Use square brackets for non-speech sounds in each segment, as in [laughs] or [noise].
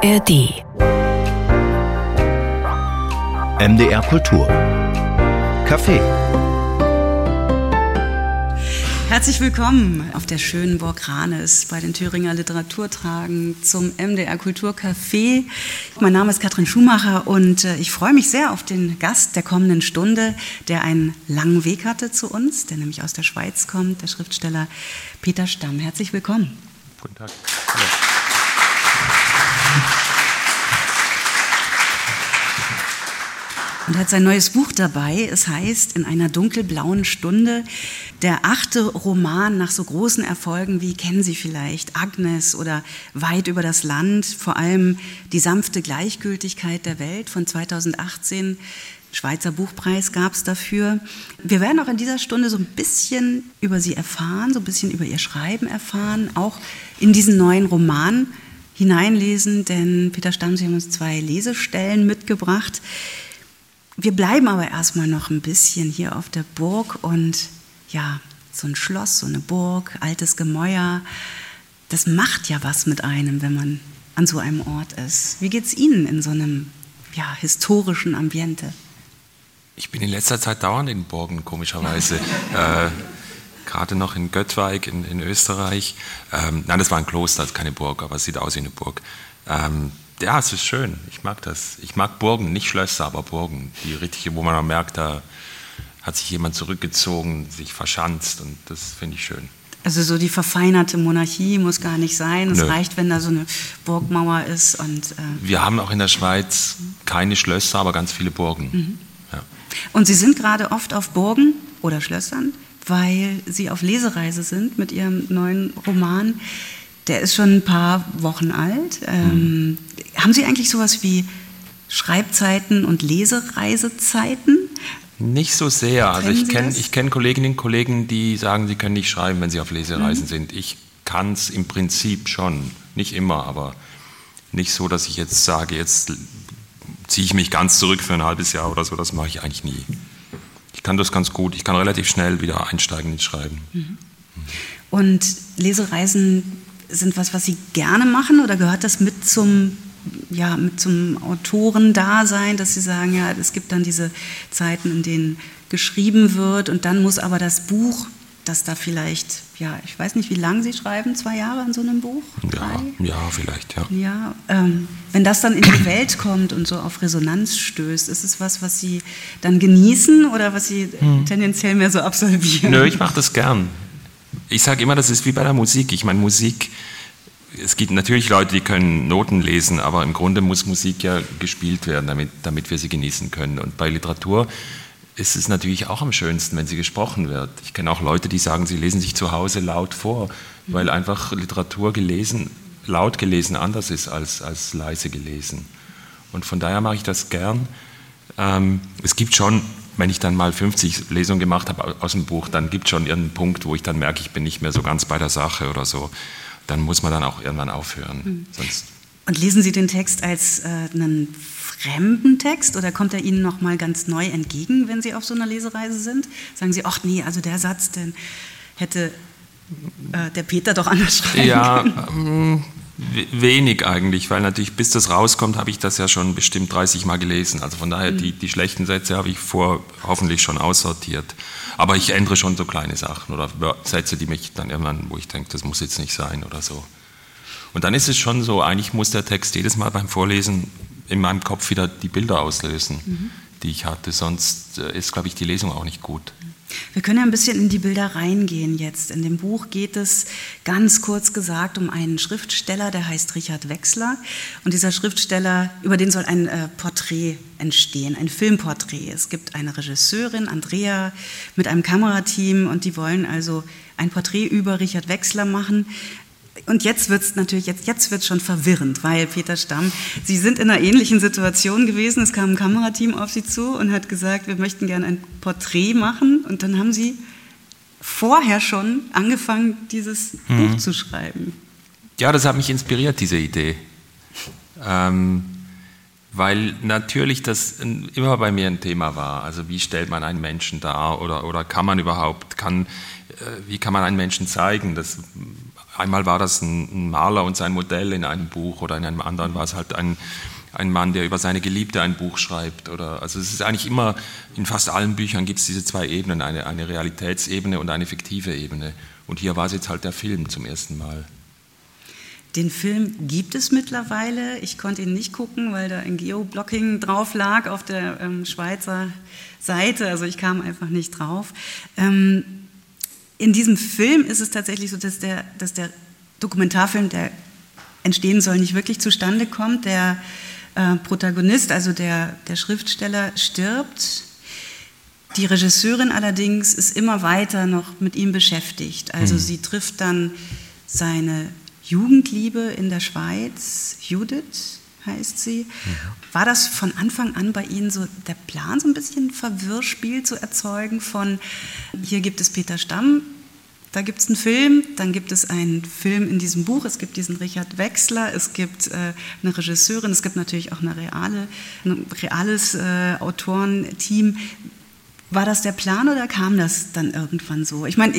ARD. MDR Kultur. Café. Herzlich willkommen auf der schönen Burg Ranes bei den Thüringer Literaturtagen zum MDR Kulturcafé. Mein Name ist Katrin Schumacher und äh, ich freue mich sehr auf den Gast der kommenden Stunde, der einen langen Weg hatte zu uns, der nämlich aus der Schweiz kommt, der Schriftsteller Peter Stamm. Herzlich willkommen. Guten Tag. Und hat sein neues Buch dabei. Es heißt In einer dunkelblauen Stunde. Der achte Roman nach so großen Erfolgen wie kennen Sie vielleicht Agnes oder Weit über das Land, vor allem Die sanfte Gleichgültigkeit der Welt von 2018. Schweizer Buchpreis gab es dafür. Wir werden auch in dieser Stunde so ein bisschen über Sie erfahren, so ein bisschen über Ihr Schreiben erfahren, auch in diesen neuen Roman hineinlesen, denn Peter Stamm, Sie haben uns zwei Lesestellen mitgebracht. Wir bleiben aber erstmal noch ein bisschen hier auf der Burg und ja, so ein Schloss, so eine Burg, altes Gemäuer, das macht ja was mit einem, wenn man an so einem Ort ist. Wie geht es Ihnen in so einem ja, historischen Ambiente? Ich bin in letzter Zeit dauernd in Burgen, komischerweise. [laughs] äh, Gerade noch in Göttweig in, in Österreich. Ähm, nein, das war ein Kloster, das ist keine Burg, aber es sieht aus wie eine Burg. Ähm, ja, es ist schön. Ich mag das. Ich mag Burgen, nicht Schlösser, aber Burgen. Die richtige, wo man auch merkt, da hat sich jemand zurückgezogen, sich verschanzt und das finde ich schön. Also so die verfeinerte Monarchie muss gar nicht sein. Es Nö. reicht, wenn da so eine Burgmauer ist. Und, äh Wir haben auch in der Schweiz keine Schlösser, aber ganz viele Burgen. Mhm. Ja. Und Sie sind gerade oft auf Burgen oder Schlössern, weil Sie auf Lesereise sind mit Ihrem neuen Roman. Der ist schon ein paar Wochen alt. Ähm, mhm. Haben Sie eigentlich sowas wie Schreibzeiten und Lesereisezeiten? Nicht so sehr. Also ich kenne kenn Kolleginnen und Kollegen, die sagen, sie können nicht schreiben, wenn sie auf Lesereisen mhm. sind. Ich kann es im Prinzip schon. Nicht immer, aber nicht so, dass ich jetzt sage, jetzt ziehe ich mich ganz zurück für ein halbes Jahr oder so. Das mache ich eigentlich nie. Ich kann das ganz gut. Ich kann relativ schnell wieder einsteigen ins Schreiben. Mhm. Und Lesereisen sind was, was Sie gerne machen oder gehört das mit zum, ja, mit zum Autorendasein, dass Sie sagen, ja, es gibt dann diese Zeiten, in denen geschrieben wird und dann muss aber das Buch, das da vielleicht, ja, ich weiß nicht, wie lange Sie schreiben, zwei Jahre an so einem Buch? Ja, ja vielleicht, ja. Ja, ähm, wenn das dann in die Welt kommt und so auf Resonanz stößt, ist es was, was Sie dann genießen oder was Sie hm. tendenziell mehr so absolvieren? Nö, ich mache das gern ich sage immer, das ist wie bei der Musik. Ich meine, Musik, es gibt natürlich Leute, die können Noten lesen, aber im Grunde muss Musik ja gespielt werden, damit, damit wir sie genießen können. Und bei Literatur ist es natürlich auch am schönsten, wenn sie gesprochen wird. Ich kenne auch Leute, die sagen, sie lesen sich zu Hause laut vor, weil einfach Literatur gelesen, laut gelesen anders ist als, als leise gelesen. Und von daher mache ich das gern. Ähm, es gibt schon wenn ich dann mal 50 Lesungen gemacht habe aus dem Buch, dann gibt es schon irgendeinen Punkt, wo ich dann merke, ich bin nicht mehr so ganz bei der Sache oder so. Dann muss man dann auch irgendwann aufhören. Mhm. Sonst Und lesen Sie den Text als äh, einen fremden Text oder kommt er Ihnen nochmal ganz neu entgegen, wenn Sie auf so einer Lesereise sind? Sagen Sie, ach nee, also der Satz, den hätte äh, der Peter doch anders schreiben ja, können. Ähm, Wenig eigentlich, weil natürlich bis das rauskommt, habe ich das ja schon bestimmt 30 Mal gelesen. Also von daher, mhm. die, die schlechten Sätze habe ich vor hoffentlich schon aussortiert. Aber ich ändere schon so kleine Sachen oder Sätze, die mich dann irgendwann, wo ich denke, das muss jetzt nicht sein oder so. Und dann ist es schon so, eigentlich muss der Text jedes Mal beim Vorlesen in meinem Kopf wieder die Bilder auslösen, mhm. die ich hatte. Sonst äh, ist, glaube ich, die Lesung auch nicht gut. Wir können ja ein bisschen in die Bilder reingehen jetzt. In dem Buch geht es ganz kurz gesagt um einen Schriftsteller, der heißt Richard Wechsler. Und dieser Schriftsteller, über den soll ein äh, Porträt entstehen, ein Filmporträt. Es gibt eine Regisseurin, Andrea, mit einem Kamerateam und die wollen also ein Porträt über Richard Wechsler machen. Und jetzt wird es natürlich, jetzt, jetzt wird schon verwirrend, weil Peter Stamm, Sie sind in einer ähnlichen Situation gewesen. Es kam ein Kamerateam auf Sie zu und hat gesagt, wir möchten gerne ein Porträt machen. Und dann haben Sie vorher schon angefangen, dieses mhm. Buch zu schreiben. Ja, das hat mich inspiriert, diese Idee. Ähm, weil natürlich das immer bei mir ein Thema war. Also wie stellt man einen Menschen dar oder, oder kann man überhaupt, kann, äh, wie kann man einen Menschen zeigen? Das einmal war das ein, Maler und sein Modell in einem Buch oder in einem anderen war es halt ein, ein Mann, der über seine Geliebte ein Buch schreibt. Oder, also es ist eigentlich immer, in fast allen Büchern gibt es diese zwei Ebenen, eine, eine Realitätsebene und eine fiktive Ebene. Und hier war es jetzt halt der Film zum ersten Mal. Den Film gibt es mittlerweile. Ich konnte ihn nicht gucken, weil da ein Geoblocking drauf lag auf der ähm, Schweizer Seite. Also ich kam einfach nicht drauf. Ähm, in diesem Film ist es tatsächlich so, dass der, dass der Dokumentarfilm, der entstehen soll, nicht wirklich zustande kommt. Der äh, Protagonist, also der, der Schriftsteller, stirbt. Die Regisseurin allerdings ist immer weiter noch mit ihm beschäftigt. Also mhm. sie trifft dann seine Jugendliebe in der Schweiz, Judith heißt sie. War das von Anfang an bei Ihnen so der Plan, so ein bisschen Verwirrspiel zu erzeugen von, hier gibt es Peter Stamm, da gibt es einen Film, dann gibt es einen Film in diesem Buch, es gibt diesen Richard Wechsler, es gibt äh, eine Regisseurin, es gibt natürlich auch eine reale, ein reales äh, Autorenteam. War das der Plan oder kam das dann irgendwann so? Ich meine,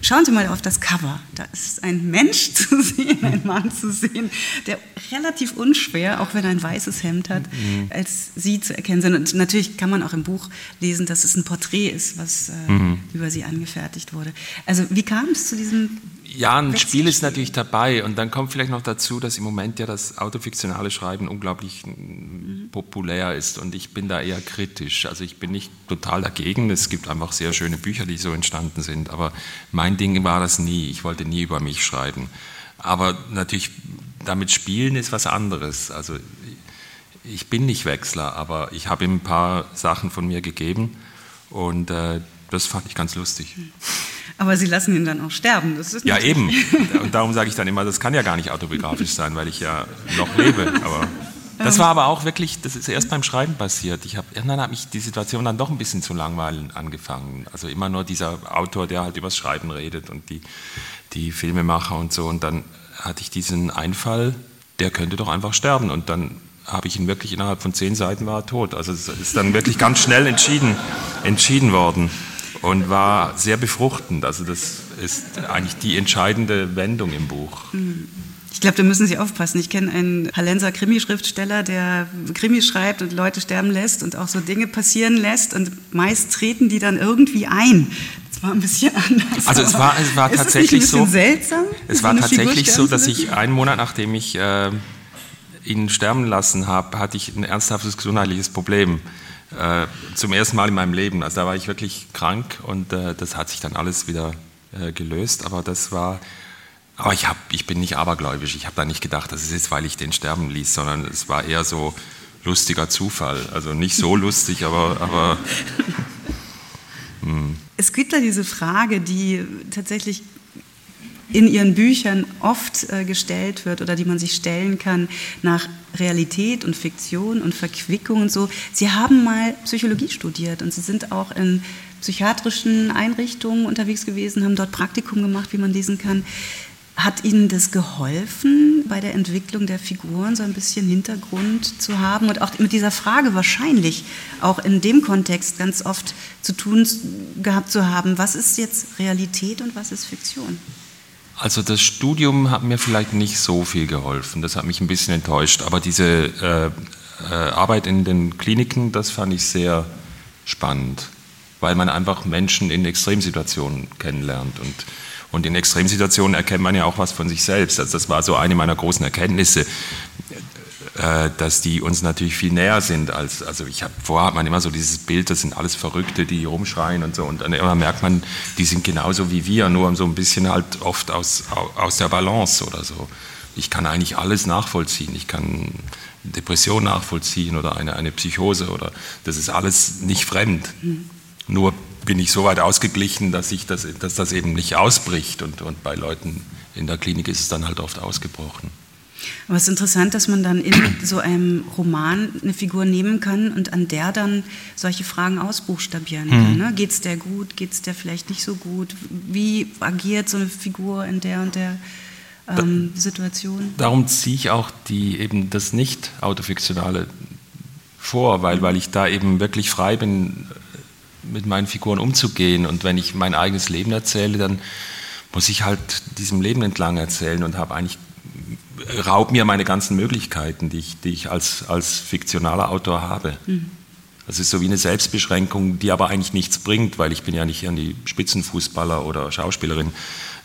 schauen Sie mal auf das Cover. Da ist ein Mensch [laughs] zu sehen, ein Mann zu sehen, der relativ unschwer, auch wenn er ein weißes Hemd hat, mhm. als Sie zu erkennen sind. Und natürlich kann man auch im Buch lesen, dass es ein Porträt ist, was äh, mhm. über Sie angefertigt wurde. Also wie kam es zu diesem ja, ein Spiel ist natürlich dabei und dann kommt vielleicht noch dazu, dass im Moment ja das autofiktionale Schreiben unglaublich mhm. populär ist und ich bin da eher kritisch. Also ich bin nicht total dagegen, es gibt einfach sehr schöne Bücher, die so entstanden sind, aber mein Ding war das nie. Ich wollte nie über mich schreiben. Aber natürlich, damit spielen ist was anderes. Also ich bin nicht Wechsler, aber ich habe ihm ein paar Sachen von mir gegeben und äh, das fand ich ganz lustig. Mhm. Aber Sie lassen ihn dann auch sterben. ja, eben. [laughs] Und darum sage ich dann immer, das kann ja gar nicht autobiografisch sein, weil ich ja noch lebe. Aber das war aber auch wirklich, das ist erst beim Schreiben passiert. Ich habe irgendwann hat mich die Situation dann doch ein bisschen zu langweilen angefangen. Also immer nur dieser Autor, der halt übers Schreiben redet und die, die Filmemacher und so. Und dann hatte ich diesen Einfall, der könnte doch einfach sterben. Und dann habe ich ihn wirklich innerhalb von zehn Seiten war er tot. Also es ist dann wirklich ganz schnell entschieden, entschieden worden und war sehr befruchtend. Also das ist eigentlich die entscheidende Wendung im Buch. Ich glaube, da müssen Sie aufpassen. Ich kenne einen Hallenser Krimischriftsteller, der Krimis schreibt und Leute sterben lässt und auch so Dinge passieren lässt und meist treten die dann irgendwie ein. Das war ein bisschen anders. Also es war, es war tatsächlich so. Seltsam, es war tatsächlich so, dass ich einen Monat nachdem ich äh, ihn sterben lassen habe, hatte ich ein ernsthaftes gesundheitliches Problem äh, zum ersten Mal in meinem Leben. Also da war ich wirklich krank und äh, das hat sich dann alles wieder äh, gelöst. Aber das war, aber ich, hab, ich bin nicht abergläubisch. Ich habe da nicht gedacht, das ist jetzt, weil ich den sterben ließ, sondern es war eher so lustiger Zufall. Also nicht so lustig, aber, aber. [laughs] Es gibt da diese Frage, die tatsächlich in ihren Büchern oft äh, gestellt wird oder die man sich stellen kann nach Realität und Fiktion und Verquickung und so. Sie haben mal Psychologie studiert und Sie sind auch in psychiatrischen Einrichtungen unterwegs gewesen, haben dort Praktikum gemacht, wie man lesen kann. Hat Ihnen das geholfen, bei der Entwicklung der Figuren so ein bisschen Hintergrund zu haben und auch mit dieser Frage wahrscheinlich auch in dem Kontext ganz oft zu tun gehabt zu haben, was ist jetzt Realität und was ist Fiktion? Also das Studium hat mir vielleicht nicht so viel geholfen, das hat mich ein bisschen enttäuscht, aber diese äh, äh, Arbeit in den Kliniken, das fand ich sehr spannend, weil man einfach Menschen in Extremsituationen kennenlernt und, und in Extremsituationen erkennt man ja auch was von sich selbst. Also das war so eine meiner großen Erkenntnisse. Äh, dass die uns natürlich viel näher sind als, also ich habe, vorher hat man immer so dieses Bild, das sind alles Verrückte, die rumschreien und so und dann immer merkt man, die sind genauso wie wir, nur so ein bisschen halt oft aus, aus der Balance oder so. Ich kann eigentlich alles nachvollziehen, ich kann Depression nachvollziehen oder eine, eine Psychose oder das ist alles nicht fremd. Mhm. Nur bin ich so weit ausgeglichen, dass, ich das, dass das eben nicht ausbricht und, und bei Leuten in der Klinik ist es dann halt oft ausgebrochen. Aber es ist interessant, dass man dann in [clears throat] so einem Roman eine Figur nehmen kann und an der dann solche Fragen ausbuchstabieren kann. Mhm. Ne? Geht es der gut? Geht es der vielleicht nicht so gut? Wie agiert so eine Figur in der und der ähm, Situation? Darum ziehe ich auch die, eben das nicht-autofiktionale vor, weil, weil ich da eben wirklich frei bin, mit meinen Figuren umzugehen. Und wenn ich mein eigenes Leben erzähle, dann muss ich halt diesem Leben entlang erzählen und habe eigentlich raub mir meine ganzen Möglichkeiten, die ich, die ich als, als fiktionaler Autor habe. Mhm. Das ist so wie eine Selbstbeschränkung, die aber eigentlich nichts bringt, weil ich bin ja nicht irgendwie Spitzenfußballer oder Schauspielerin.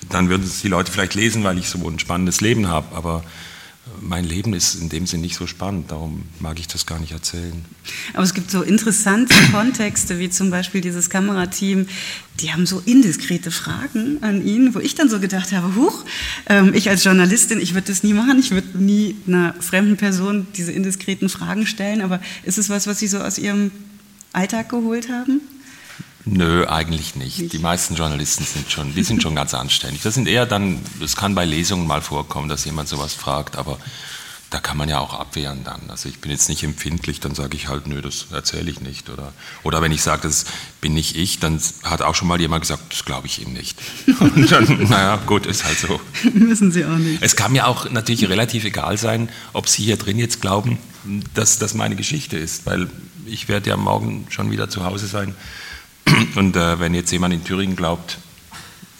Dann würden es die Leute vielleicht lesen, weil ich so ein spannendes Leben habe, aber mein Leben ist in dem Sinn nicht so spannend, darum mag ich das gar nicht erzählen. Aber es gibt so interessante [coughs] Kontexte, wie zum Beispiel dieses Kamerateam, die haben so indiskrete Fragen an ihn, wo ich dann so gedacht habe, huch, ähm, ich als Journalistin, ich würde das nie machen, ich würde nie einer fremden Person diese indiskreten Fragen stellen, aber ist es was, was Sie so aus Ihrem Alltag geholt haben? Nö, eigentlich nicht. nicht. Die meisten Journalisten sind schon, die sind schon ganz anständig. Das sind eher dann, es kann bei Lesungen mal vorkommen, dass jemand sowas fragt, aber da kann man ja auch abwehren dann. Also ich bin jetzt nicht empfindlich, dann sage ich halt, nö, das erzähle ich nicht. Oder, oder wenn ich sage, das bin nicht ich, dann hat auch schon mal jemand gesagt, das glaube ich ihm nicht. [laughs] Und dann, naja, gut, ist halt so. Müssen Sie auch nicht. Es kann mir auch natürlich relativ egal sein, ob Sie hier drin jetzt glauben, dass das meine Geschichte ist, weil ich werde ja morgen schon wieder zu Hause sein [clears throat] und äh, wenn jetzt jemand in Thüringen glaubt,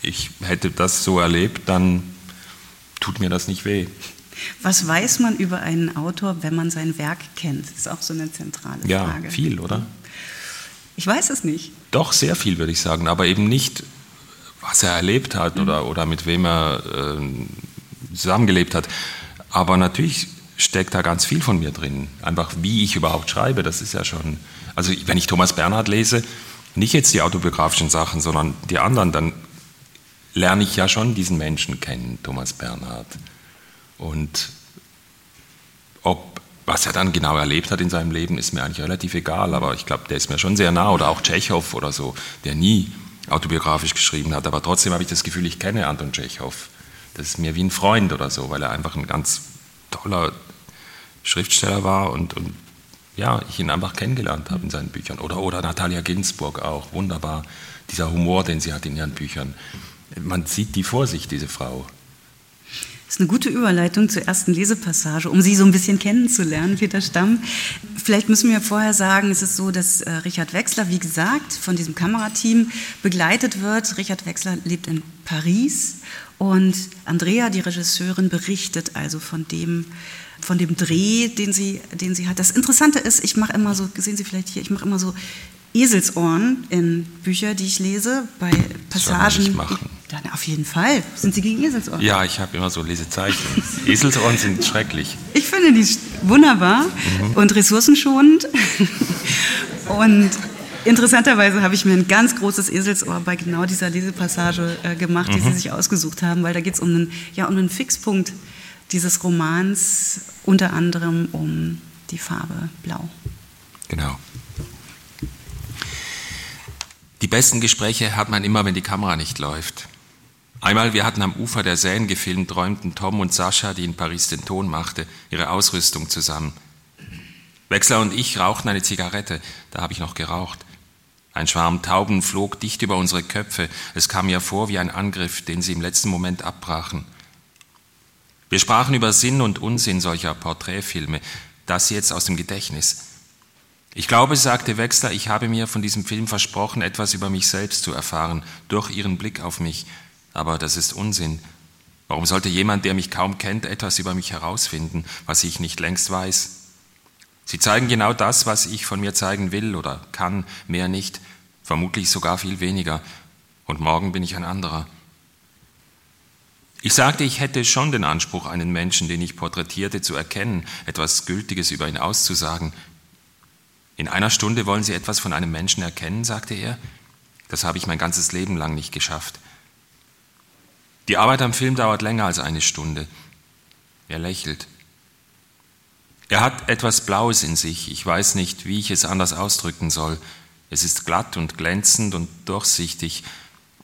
ich hätte das so erlebt, dann tut mir das nicht weh. Was weiß man über einen Autor, wenn man sein Werk kennt? Das ist auch so eine zentrale Frage. Ja, viel, oder? Ich weiß es nicht. Doch, sehr viel, würde ich sagen, aber eben nicht, was er erlebt hat mhm. oder, oder mit wem er äh, zusammengelebt hat. Aber natürlich steckt da ganz viel von mir drin. Einfach, wie ich überhaupt schreibe, das ist ja schon. Also, wenn ich Thomas Bernhard lese, nicht jetzt die autobiografischen Sachen, sondern die anderen, dann lerne ich ja schon diesen Menschen kennen, Thomas Bernhard. Und ob, was er dann genau erlebt hat in seinem Leben, ist mir eigentlich relativ egal, aber ich glaube, der ist mir schon sehr nah. Oder auch Tschechow oder so, der nie autobiografisch geschrieben hat, aber trotzdem habe ich das Gefühl, ich kenne Anton Tschechow. Das ist mir wie ein Freund oder so, weil er einfach ein ganz toller Schriftsteller war und, und ja, ich ihn einfach kennengelernt habe in seinen Büchern. Oder, oder Natalia Ginsburg auch, wunderbar. Dieser Humor, den sie hat in ihren Büchern. Man sieht die vor sich, diese Frau. Das ist eine gute Überleitung zur ersten Lesepassage, um Sie so ein bisschen kennenzulernen, Peter Stamm. Vielleicht müssen wir vorher sagen, es ist so, dass äh, Richard Wechsler, wie gesagt, von diesem Kamerateam begleitet wird. Richard Wechsler lebt in Paris und Andrea, die Regisseurin, berichtet also von dem, von dem Dreh, den sie, den sie hat. Das Interessante ist, ich mache immer so, sehen Sie vielleicht hier, ich mache immer so Eselsohren in Bücher, die ich lese, bei Passagen. Das machen. Dann auf jeden Fall. Sind Sie gegen Eselsohren? Ja, ich habe immer so Lesezeichen. [laughs] Eselsohren sind schrecklich. Ich finde die wunderbar mhm. und ressourcenschonend. [laughs] und interessanterweise habe ich mir ein ganz großes Eselsohr bei genau dieser Lesepassage äh, gemacht, die mhm. Sie sich ausgesucht haben, weil da geht es um einen, ja, um einen Fixpunkt dieses Romans, unter anderem um die Farbe Blau. Genau. Die besten Gespräche hat man immer, wenn die Kamera nicht läuft. Einmal, wir hatten am Ufer der Seine gefilmt, träumten Tom und Sascha, die in Paris den Ton machte, ihre Ausrüstung zusammen. Wechsler und ich rauchten eine Zigarette, da habe ich noch geraucht. Ein Schwarm Tauben flog dicht über unsere Köpfe. Es kam mir vor wie ein Angriff, den sie im letzten Moment abbrachen. Wir sprachen über Sinn und Unsinn solcher Porträtfilme, das jetzt aus dem Gedächtnis. Ich glaube, sagte Wechsler, ich habe mir von diesem Film versprochen, etwas über mich selbst zu erfahren, durch Ihren Blick auf mich. Aber das ist Unsinn. Warum sollte jemand, der mich kaum kennt, etwas über mich herausfinden, was ich nicht längst weiß? Sie zeigen genau das, was ich von mir zeigen will oder kann, mehr nicht, vermutlich sogar viel weniger. Und morgen bin ich ein anderer. Ich sagte, ich hätte schon den Anspruch, einen Menschen, den ich porträtierte, zu erkennen, etwas Gültiges über ihn auszusagen. In einer Stunde wollen Sie etwas von einem Menschen erkennen, sagte er. Das habe ich mein ganzes Leben lang nicht geschafft. Die Arbeit am Film dauert länger als eine Stunde. Er lächelt. Er hat etwas Blaues in sich. Ich weiß nicht, wie ich es anders ausdrücken soll. Es ist glatt und glänzend und durchsichtig.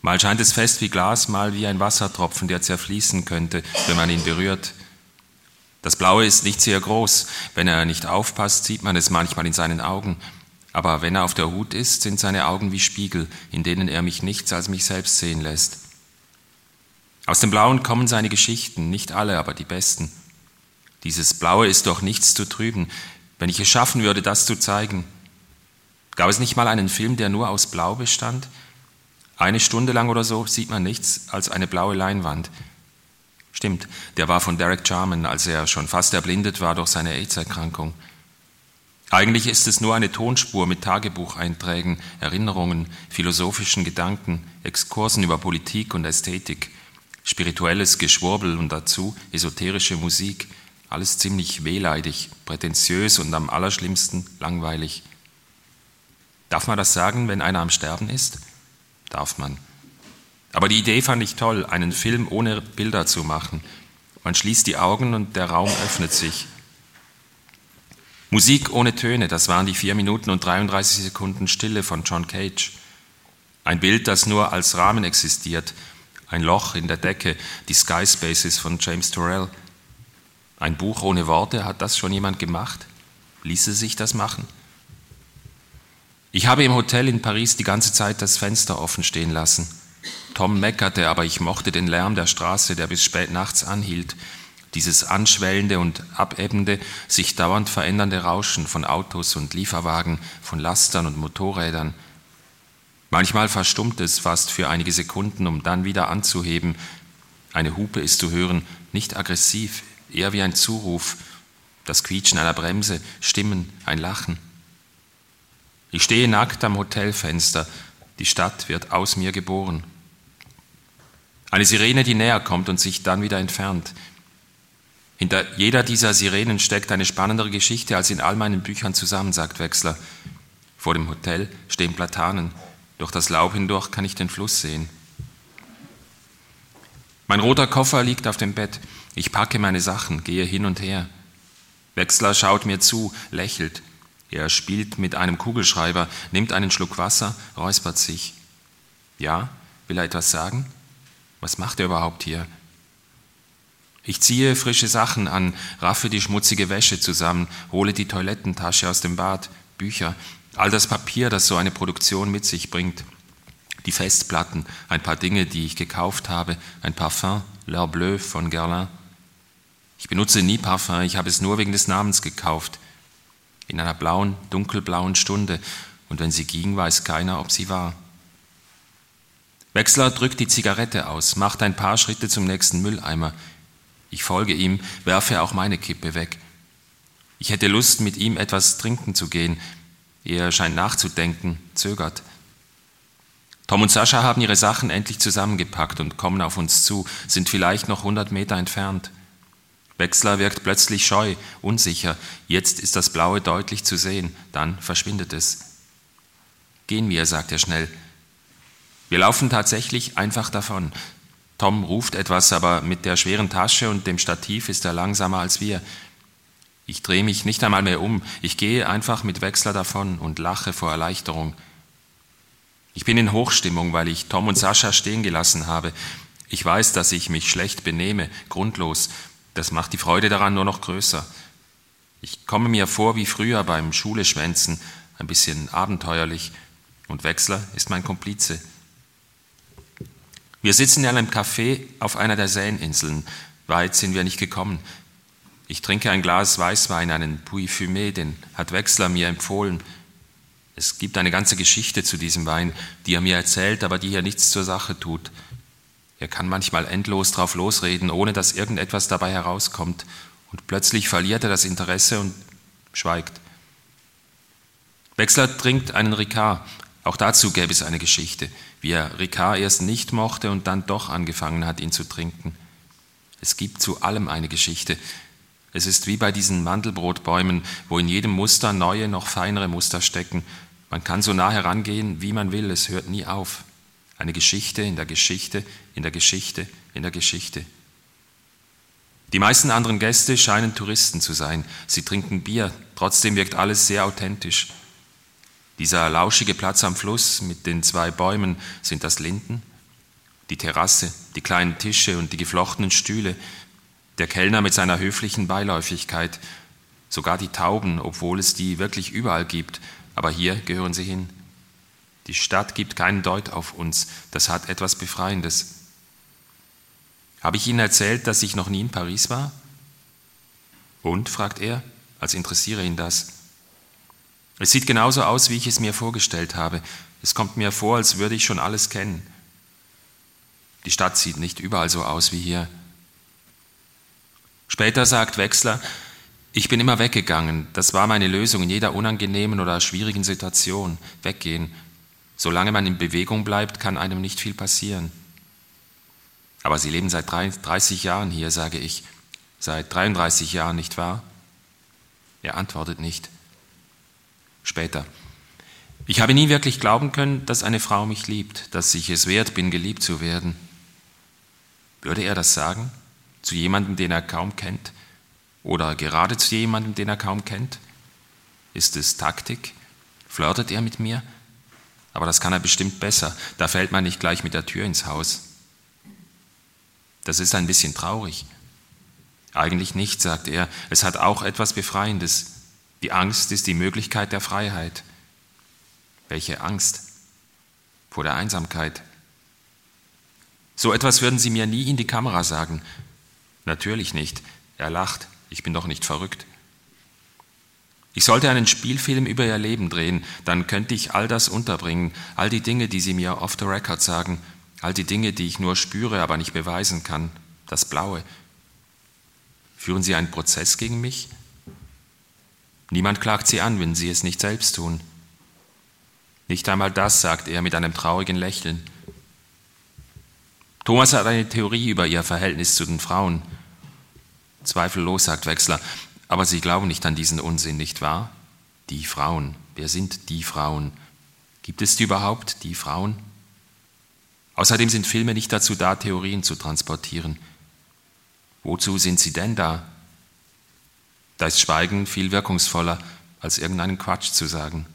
Mal scheint es fest wie Glas, mal wie ein Wassertropfen, der zerfließen könnte, wenn man ihn berührt. Das Blaue ist nicht sehr groß. Wenn er nicht aufpasst, sieht man es manchmal in seinen Augen. Aber wenn er auf der Hut ist, sind seine Augen wie Spiegel, in denen er mich nichts als mich selbst sehen lässt. Aus dem Blauen kommen seine Geschichten, nicht alle, aber die besten. Dieses Blaue ist doch nichts zu trüben. Wenn ich es schaffen würde, das zu zeigen. Gab es nicht mal einen Film, der nur aus Blau bestand? Eine Stunde lang oder so sieht man nichts als eine blaue Leinwand. Stimmt, der war von Derek Jarman, als er schon fast erblindet war durch seine AIDS-Erkrankung. Eigentlich ist es nur eine Tonspur mit Tagebucheinträgen, Erinnerungen, philosophischen Gedanken, Exkursen über Politik und Ästhetik, spirituelles Geschwurbel und dazu esoterische Musik, alles ziemlich wehleidig, prätentiös und am allerschlimmsten langweilig. Darf man das sagen, wenn einer am Sterben ist? Darf man. Aber die Idee fand ich toll, einen Film ohne Bilder zu machen. Man schließt die Augen und der Raum öffnet sich. Musik ohne Töne, das waren die vier Minuten und 33 Sekunden Stille von John Cage. Ein Bild, das nur als Rahmen existiert, ein Loch in der Decke, die Sky Spaces von James Turrell. Ein Buch ohne Worte, hat das schon jemand gemacht? Ließe sich das machen? Ich habe im Hotel in Paris die ganze Zeit das Fenster offen stehen lassen. Tom meckerte, aber ich mochte den Lärm der Straße, der bis spät nachts anhielt dieses anschwellende und abebbende, sich dauernd verändernde Rauschen von Autos und Lieferwagen, von Lastern und Motorrädern. Manchmal verstummt es fast für einige Sekunden, um dann wieder anzuheben. Eine Hupe ist zu hören, nicht aggressiv, eher wie ein Zuruf, das Quietschen einer Bremse, Stimmen, ein Lachen. Ich stehe nackt am Hotelfenster, die Stadt wird aus mir geboren. Eine Sirene, die näher kommt und sich dann wieder entfernt. Hinter jeder dieser Sirenen steckt eine spannendere Geschichte als in all meinen Büchern zusammen, sagt Wechsler. Vor dem Hotel stehen Platanen. Durch das Laub hindurch kann ich den Fluss sehen. Mein roter Koffer liegt auf dem Bett. Ich packe meine Sachen, gehe hin und her. Wechsler schaut mir zu, lächelt. Er spielt mit einem Kugelschreiber, nimmt einen Schluck Wasser, räuspert sich. Ja, will er etwas sagen? Was macht er überhaupt hier? Ich ziehe frische Sachen an, raffe die schmutzige Wäsche zusammen, hole die Toilettentasche aus dem Bad, Bücher, all das Papier, das so eine Produktion mit sich bringt, die Festplatten, ein paar Dinge, die ich gekauft habe, ein Parfum, L'Air Bleu von Guerlain. Ich benutze nie Parfum, ich habe es nur wegen des Namens gekauft. In einer blauen, dunkelblauen Stunde, und wenn sie ging, weiß keiner, ob sie war. Wechsler drückt die Zigarette aus, macht ein paar Schritte zum nächsten Mülleimer. Ich folge ihm, werfe auch meine Kippe weg. Ich hätte Lust, mit ihm etwas trinken zu gehen. Er scheint nachzudenken, zögert. Tom und Sascha haben ihre Sachen endlich zusammengepackt und kommen auf uns zu, sind vielleicht noch 100 Meter entfernt. Wechsler wirkt plötzlich scheu, unsicher. Jetzt ist das Blaue deutlich zu sehen, dann verschwindet es. Gehen wir, sagt er schnell. Wir laufen tatsächlich einfach davon. Tom ruft etwas, aber mit der schweren Tasche und dem Stativ ist er langsamer als wir. Ich drehe mich nicht einmal mehr um, ich gehe einfach mit Wechsler davon und lache vor Erleichterung. Ich bin in Hochstimmung, weil ich Tom und Sascha stehen gelassen habe. Ich weiß, dass ich mich schlecht benehme, grundlos. Das macht die Freude daran nur noch größer. Ich komme mir vor wie früher beim Schuleschwänzen, ein bisschen abenteuerlich, und Wechsler ist mein Komplize. Wir sitzen in einem Café auf einer der Seininseln. Weit sind wir nicht gekommen. Ich trinke ein Glas Weißwein, einen Puy Fumé, den hat Wechsler mir empfohlen. Es gibt eine ganze Geschichte zu diesem Wein, die er mir erzählt, aber die hier nichts zur Sache tut. Er kann manchmal endlos drauf losreden, ohne dass irgendetwas dabei herauskommt, und plötzlich verliert er das Interesse und schweigt. Wechsler trinkt einen Ricard, auch dazu gäbe es eine Geschichte, wie er Ricard erst nicht mochte und dann doch angefangen hat, ihn zu trinken. Es gibt zu allem eine Geschichte. Es ist wie bei diesen Mandelbrotbäumen, wo in jedem Muster neue, noch feinere Muster stecken. Man kann so nah herangehen, wie man will, es hört nie auf. Eine Geschichte in der Geschichte, in der Geschichte, in der Geschichte. Die meisten anderen Gäste scheinen Touristen zu sein. Sie trinken Bier, trotzdem wirkt alles sehr authentisch. Dieser lauschige Platz am Fluss mit den zwei Bäumen, sind das Linden? Die Terrasse, die kleinen Tische und die geflochtenen Stühle, der Kellner mit seiner höflichen Beiläufigkeit, sogar die Tauben, obwohl es die wirklich überall gibt, aber hier gehören sie hin. Die Stadt gibt keinen Deut auf uns, das hat etwas Befreiendes. Habe ich Ihnen erzählt, dass ich noch nie in Paris war? Und, fragt er, als interessiere ihn das. Es sieht genauso aus, wie ich es mir vorgestellt habe. Es kommt mir vor, als würde ich schon alles kennen. Die Stadt sieht nicht überall so aus wie hier. Später sagt Wechsler, ich bin immer weggegangen. Das war meine Lösung in jeder unangenehmen oder schwierigen Situation. Weggehen. Solange man in Bewegung bleibt, kann einem nicht viel passieren. Aber Sie leben seit 30 Jahren hier, sage ich. Seit 33 Jahren, nicht wahr? Er antwortet nicht. Später. Ich habe nie wirklich glauben können, dass eine Frau mich liebt, dass ich es wert bin, geliebt zu werden. Würde er das sagen? Zu jemandem, den er kaum kennt? Oder gerade zu jemandem, den er kaum kennt? Ist es Taktik? Flirtet er mit mir? Aber das kann er bestimmt besser. Da fällt man nicht gleich mit der Tür ins Haus. Das ist ein bisschen traurig. Eigentlich nicht, sagt er. Es hat auch etwas Befreiendes. Die Angst ist die Möglichkeit der Freiheit. Welche Angst? Vor der Einsamkeit. So etwas würden Sie mir nie in die Kamera sagen. Natürlich nicht. Er lacht. Ich bin doch nicht verrückt. Ich sollte einen Spielfilm über Ihr Leben drehen, dann könnte ich all das unterbringen, all die Dinge, die Sie mir off the record sagen, all die Dinge, die ich nur spüre, aber nicht beweisen kann, das Blaue. Führen Sie einen Prozess gegen mich? Niemand klagt Sie an, wenn Sie es nicht selbst tun. Nicht einmal das, sagt er mit einem traurigen Lächeln. Thomas hat eine Theorie über ihr Verhältnis zu den Frauen. Zweifellos, sagt Wechsler, aber Sie glauben nicht an diesen Unsinn, nicht wahr? Die Frauen. Wer sind die Frauen? Gibt es die überhaupt, die Frauen? Außerdem sind Filme nicht dazu da, Theorien zu transportieren. Wozu sind sie denn da? Da ist Schweigen viel wirkungsvoller, als irgendeinen Quatsch zu sagen.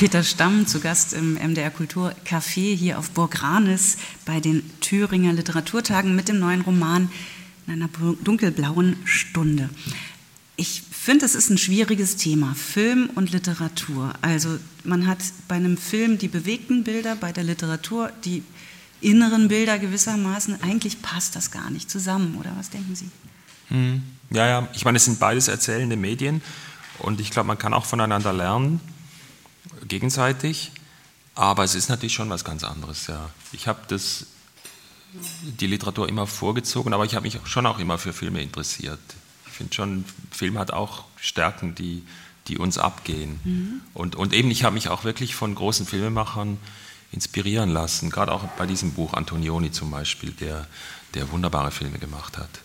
Peter Stamm, zu Gast im MDR Kultur Café hier auf Burg Ranis bei den Thüringer Literaturtagen mit dem neuen Roman in einer dunkelblauen Stunde. Ich finde, es ist ein schwieriges Thema, Film und Literatur. Also man hat bei einem Film die bewegten Bilder, bei der Literatur die inneren Bilder gewissermaßen. Eigentlich passt das gar nicht zusammen, oder was denken Sie? Hm. Ja, ja, ich meine, es sind beides erzählende Medien und ich glaube, man kann auch voneinander lernen gegenseitig, aber es ist natürlich schon was ganz anderes. Ja. Ich habe das die Literatur immer vorgezogen, aber ich habe mich schon auch immer für Filme interessiert. Ich finde schon, Film hat auch Stärken, die, die uns abgehen. Mhm. Und, und eben, ich habe mich auch wirklich von großen Filmemachern inspirieren lassen, gerade auch bei diesem Buch Antonioni zum Beispiel, der, der wunderbare Filme gemacht hat.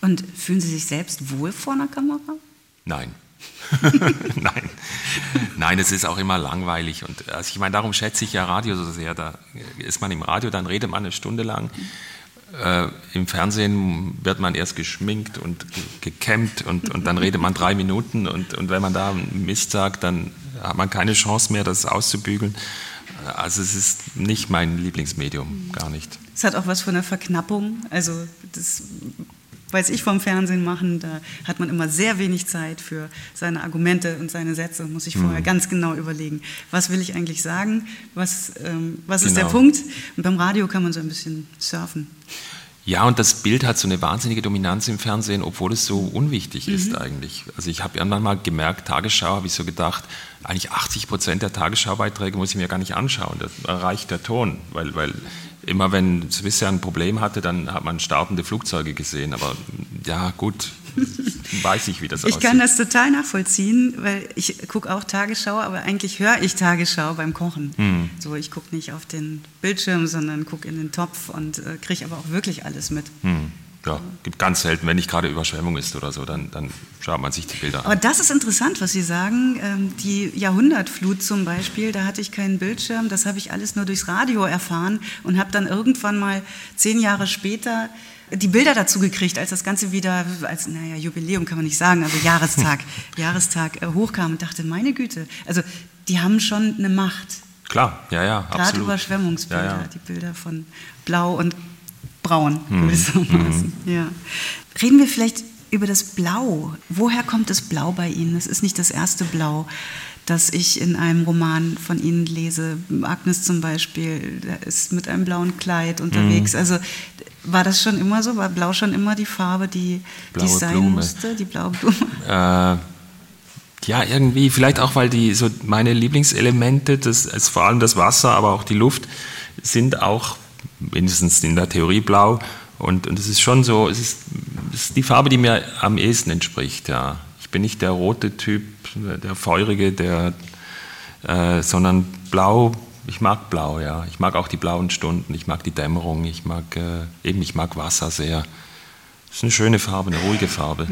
Und fühlen Sie sich selbst wohl vor einer Kamera? Nein. [laughs] Nein. Nein, es ist auch immer langweilig. Und also ich meine, darum schätze ich ja Radio so sehr. Da ist man im Radio, dann redet man eine Stunde lang. Äh, Im Fernsehen wird man erst geschminkt und gekämmt und, und dann redet man drei Minuten und, und wenn man da Mist sagt, dann hat man keine Chance mehr, das auszubügeln. Also es ist nicht mein Lieblingsmedium, gar nicht. Es hat auch was von einer Verknappung. Also das weiß ich vom Fernsehen machen, da hat man immer sehr wenig Zeit für seine Argumente und seine Sätze und muss sich vorher mhm. ganz genau überlegen, was will ich eigentlich sagen, was, ähm, was genau. ist der genau. Punkt. Und beim Radio kann man so ein bisschen surfen. Ja, und das Bild hat so eine wahnsinnige Dominanz im Fernsehen, obwohl es so unwichtig mhm. ist eigentlich. Also ich habe irgendwann mal gemerkt, Tagesschau, habe ich so gedacht, eigentlich 80 Prozent der Tagesschaubeiträge muss ich mir gar nicht anschauen. Da reicht der Ton, weil, weil immer wenn Swissair ein Problem hatte, dann hat man startende Flugzeuge gesehen. Aber ja, gut, [laughs] weiß ich, wie das ich aussieht. Ich kann das total nachvollziehen, weil ich gucke auch Tagesschau, aber eigentlich höre ich Tagesschau beim Kochen. Mhm. So, ich gucke nicht auf den Bildschirm, sondern gucke in den Topf und äh, kriege aber auch wirklich alles mit. Mhm. Ja, gibt ganz selten, wenn nicht gerade Überschwemmung ist oder so, dann, dann schaut man sich die Bilder an. Aber das ist interessant, was Sie sagen. Ähm, die Jahrhundertflut zum Beispiel, da hatte ich keinen Bildschirm, das habe ich alles nur durchs Radio erfahren und habe dann irgendwann mal zehn Jahre später die Bilder dazu gekriegt, als das Ganze wieder, als, naja, Jubiläum kann man nicht sagen, also Jahrestag, [laughs] Jahrestag äh, hochkam und dachte, meine Güte, also die haben schon eine Macht. Klar, ja, ja, Gerade absolut. Überschwemmungsbilder, Ja, ja. die Bilder von Blau und Braun Mhm. gewissermaßen. Ja. Reden wir vielleicht über das Blau. Woher kommt das Blau bei Ihnen? Es ist nicht das erste Blau, das ich in einem Roman von Ihnen lese. Agnes zum Beispiel, ist mit einem blauen Kleid Mhm. unterwegs. Also war das schon immer so? War Blau schon immer die Farbe, die, die sein Blume. musste? Die blaue Blume? [laughs] Äh, ja, irgendwie, vielleicht auch, weil die so meine Lieblingselemente, das ist vor allem das Wasser, aber auch die Luft, sind auch mindestens in der Theorie blau. Und, und es ist schon so, es ist, es ist die Farbe, die mir am ehesten entspricht, ja. Ich bin nicht der rote Typ, der feurige, der, äh, sondern blau, ich mag blau, ja. Ich mag auch die blauen Stunden, ich mag die Dämmerung, ich mag, äh, eben, ich mag Wasser sehr. Es ist eine schöne Farbe, eine ruhige Farbe.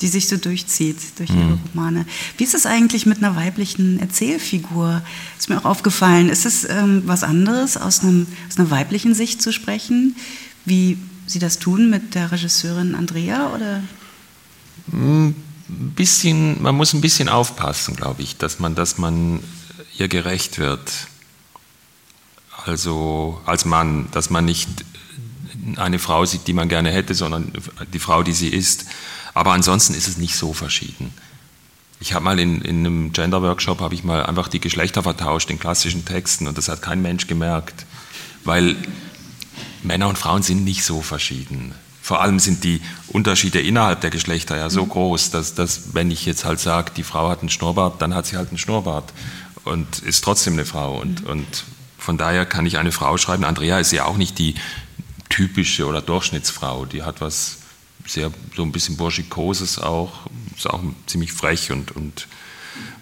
die sich so durchzieht durch ihre Romane. Wie ist es eigentlich mit einer weiblichen Erzählfigur? Ist mir auch aufgefallen. Ist es ähm, was anderes, aus, einem, aus einer weiblichen Sicht zu sprechen, wie Sie das tun mit der Regisseurin Andrea? Oder? Ein bisschen, man muss ein bisschen aufpassen, glaube ich, dass man, dass man ihr gerecht wird. Also als Mann, dass man nicht eine Frau sieht, die man gerne hätte, sondern die Frau, die sie ist. Aber ansonsten ist es nicht so verschieden. Ich habe mal in, in einem Gender-Workshop habe ich mal einfach die Geschlechter vertauscht in klassischen Texten und das hat kein Mensch gemerkt, weil Männer und Frauen sind nicht so verschieden. Vor allem sind die Unterschiede innerhalb der Geschlechter ja so groß, dass, dass wenn ich jetzt halt sage, die Frau hat einen Schnurrbart, dann hat sie halt einen Schnurrbart und ist trotzdem eine Frau. Und, und von daher kann ich eine Frau schreiben. Andrea ist ja auch nicht die typische oder Durchschnittsfrau. Die hat was sehr, so ein bisschen Burschikoses auch, ist auch ziemlich frech und, und,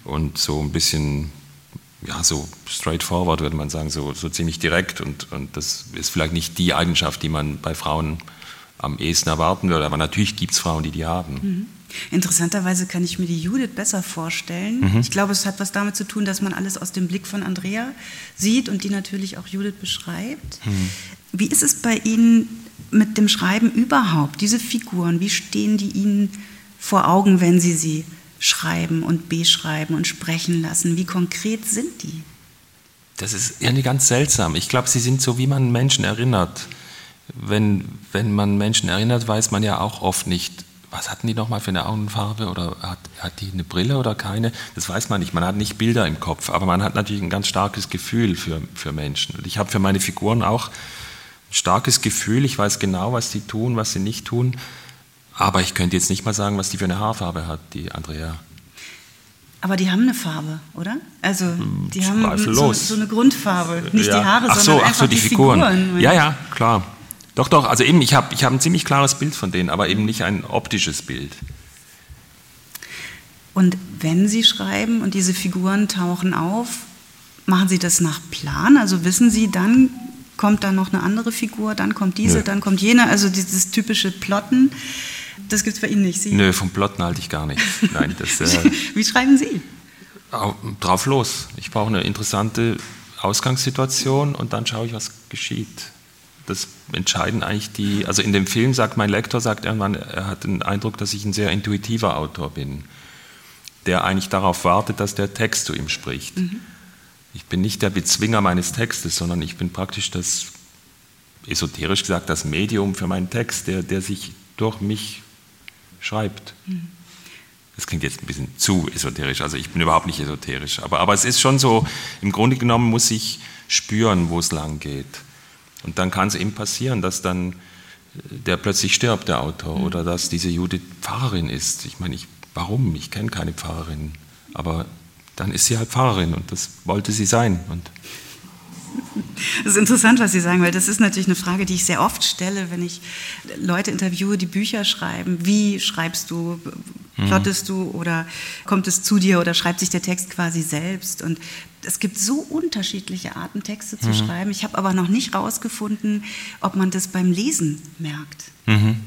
und so ein bisschen ja, so straightforward, würde man sagen, so, so ziemlich direkt. Und, und das ist vielleicht nicht die Eigenschaft, die man bei Frauen am ehesten erwarten würde. Aber natürlich gibt es Frauen, die die haben. Interessanterweise kann ich mir die Judith besser vorstellen. Ich glaube, es hat was damit zu tun, dass man alles aus dem Blick von Andrea sieht und die natürlich auch Judith beschreibt. Wie ist es bei Ihnen mit dem Schreiben überhaupt? Diese Figuren, wie stehen die Ihnen vor Augen, wenn Sie sie schreiben und beschreiben und sprechen lassen? Wie konkret sind die? Das ist irgendwie ganz seltsam. Ich glaube, sie sind so, wie man Menschen erinnert. Wenn, wenn man Menschen erinnert, weiß man ja auch oft nicht, was hatten die nochmal für eine Augenfarbe oder hat, hat die eine Brille oder keine? Das weiß man nicht. Man hat nicht Bilder im Kopf, aber man hat natürlich ein ganz starkes Gefühl für, für Menschen. Und ich habe für meine Figuren auch starkes Gefühl. Ich weiß genau, was sie tun, was sie nicht tun. Aber ich könnte jetzt nicht mal sagen, was die für eine Haarfarbe hat, die Andrea. Aber die haben eine Farbe, oder? Also die haben so, zweifellos. so eine Grundfarbe, nicht Ja. die Haare, ach so, sondern ach einfach so, die, die Figuren. Figuren. Ja, ja, klar. Doch, doch, also eben, ich habe ich hab ein ziemlich klares Bild von denen, aber eben nicht ein optisches Bild. Und wenn Sie schreiben und diese Figuren tauchen auf, machen Sie das nach Plan? Also wissen Sie, dann kommt da noch eine andere Figur, dann kommt diese, Nö. dann kommt jene, also dieses typische Plotten, das gibt es bei Ihnen nicht. Sie, Nö, vom Plotten halte ich gar nichts. Nein, [laughs] das äh, Wie schreiben Sie? au- drauf los. Ich brauche eine interessante Ausgangssituation und dann schaue ich, was geschieht. Das entscheiden eigentlich die, also in dem Film sagt mein Lektor, sagt irgendwann, er hat den Eindruck, dass ich ein sehr intuitiver Autor bin, der eigentlich darauf wartet, dass der Text zu ihm spricht. Ich bin nicht der Bezwinger meines Textes, sondern ich bin praktisch das, esoterisch gesagt, das Medium für meinen Text, der, der sich durch mich schreibt. Das klingt jetzt ein bisschen zu esoterisch, also ich bin überhaupt nicht esoterisch, aber, aber es ist schon so, im Grunde genommen muss ich spüren, wo es lang geht. Und dann kann es eben passieren, dass dann äh, der plötzlich stirbt, der Autor, oder dass diese Judith Pfarrerin ist. Ich meine, ich, warum? Ich kenne keine Pfarrerin, aber dann ist sie halt Pfarrerin und das wollte sie sein. Und Das ist interessant, was Sie sagen, weil das ist natürlich eine Frage, die ich sehr oft stelle, wenn ich Leute interviewe, die Bücher schreiben. Wie schreibst du? Plottest du oder kommt es zu dir oder schreibt sich der Text quasi selbst? Und es gibt so unterschiedliche Arten, Texte zu mhm. schreiben. Ich habe aber noch nicht rausgefunden, ob man das beim Lesen merkt. Mhm.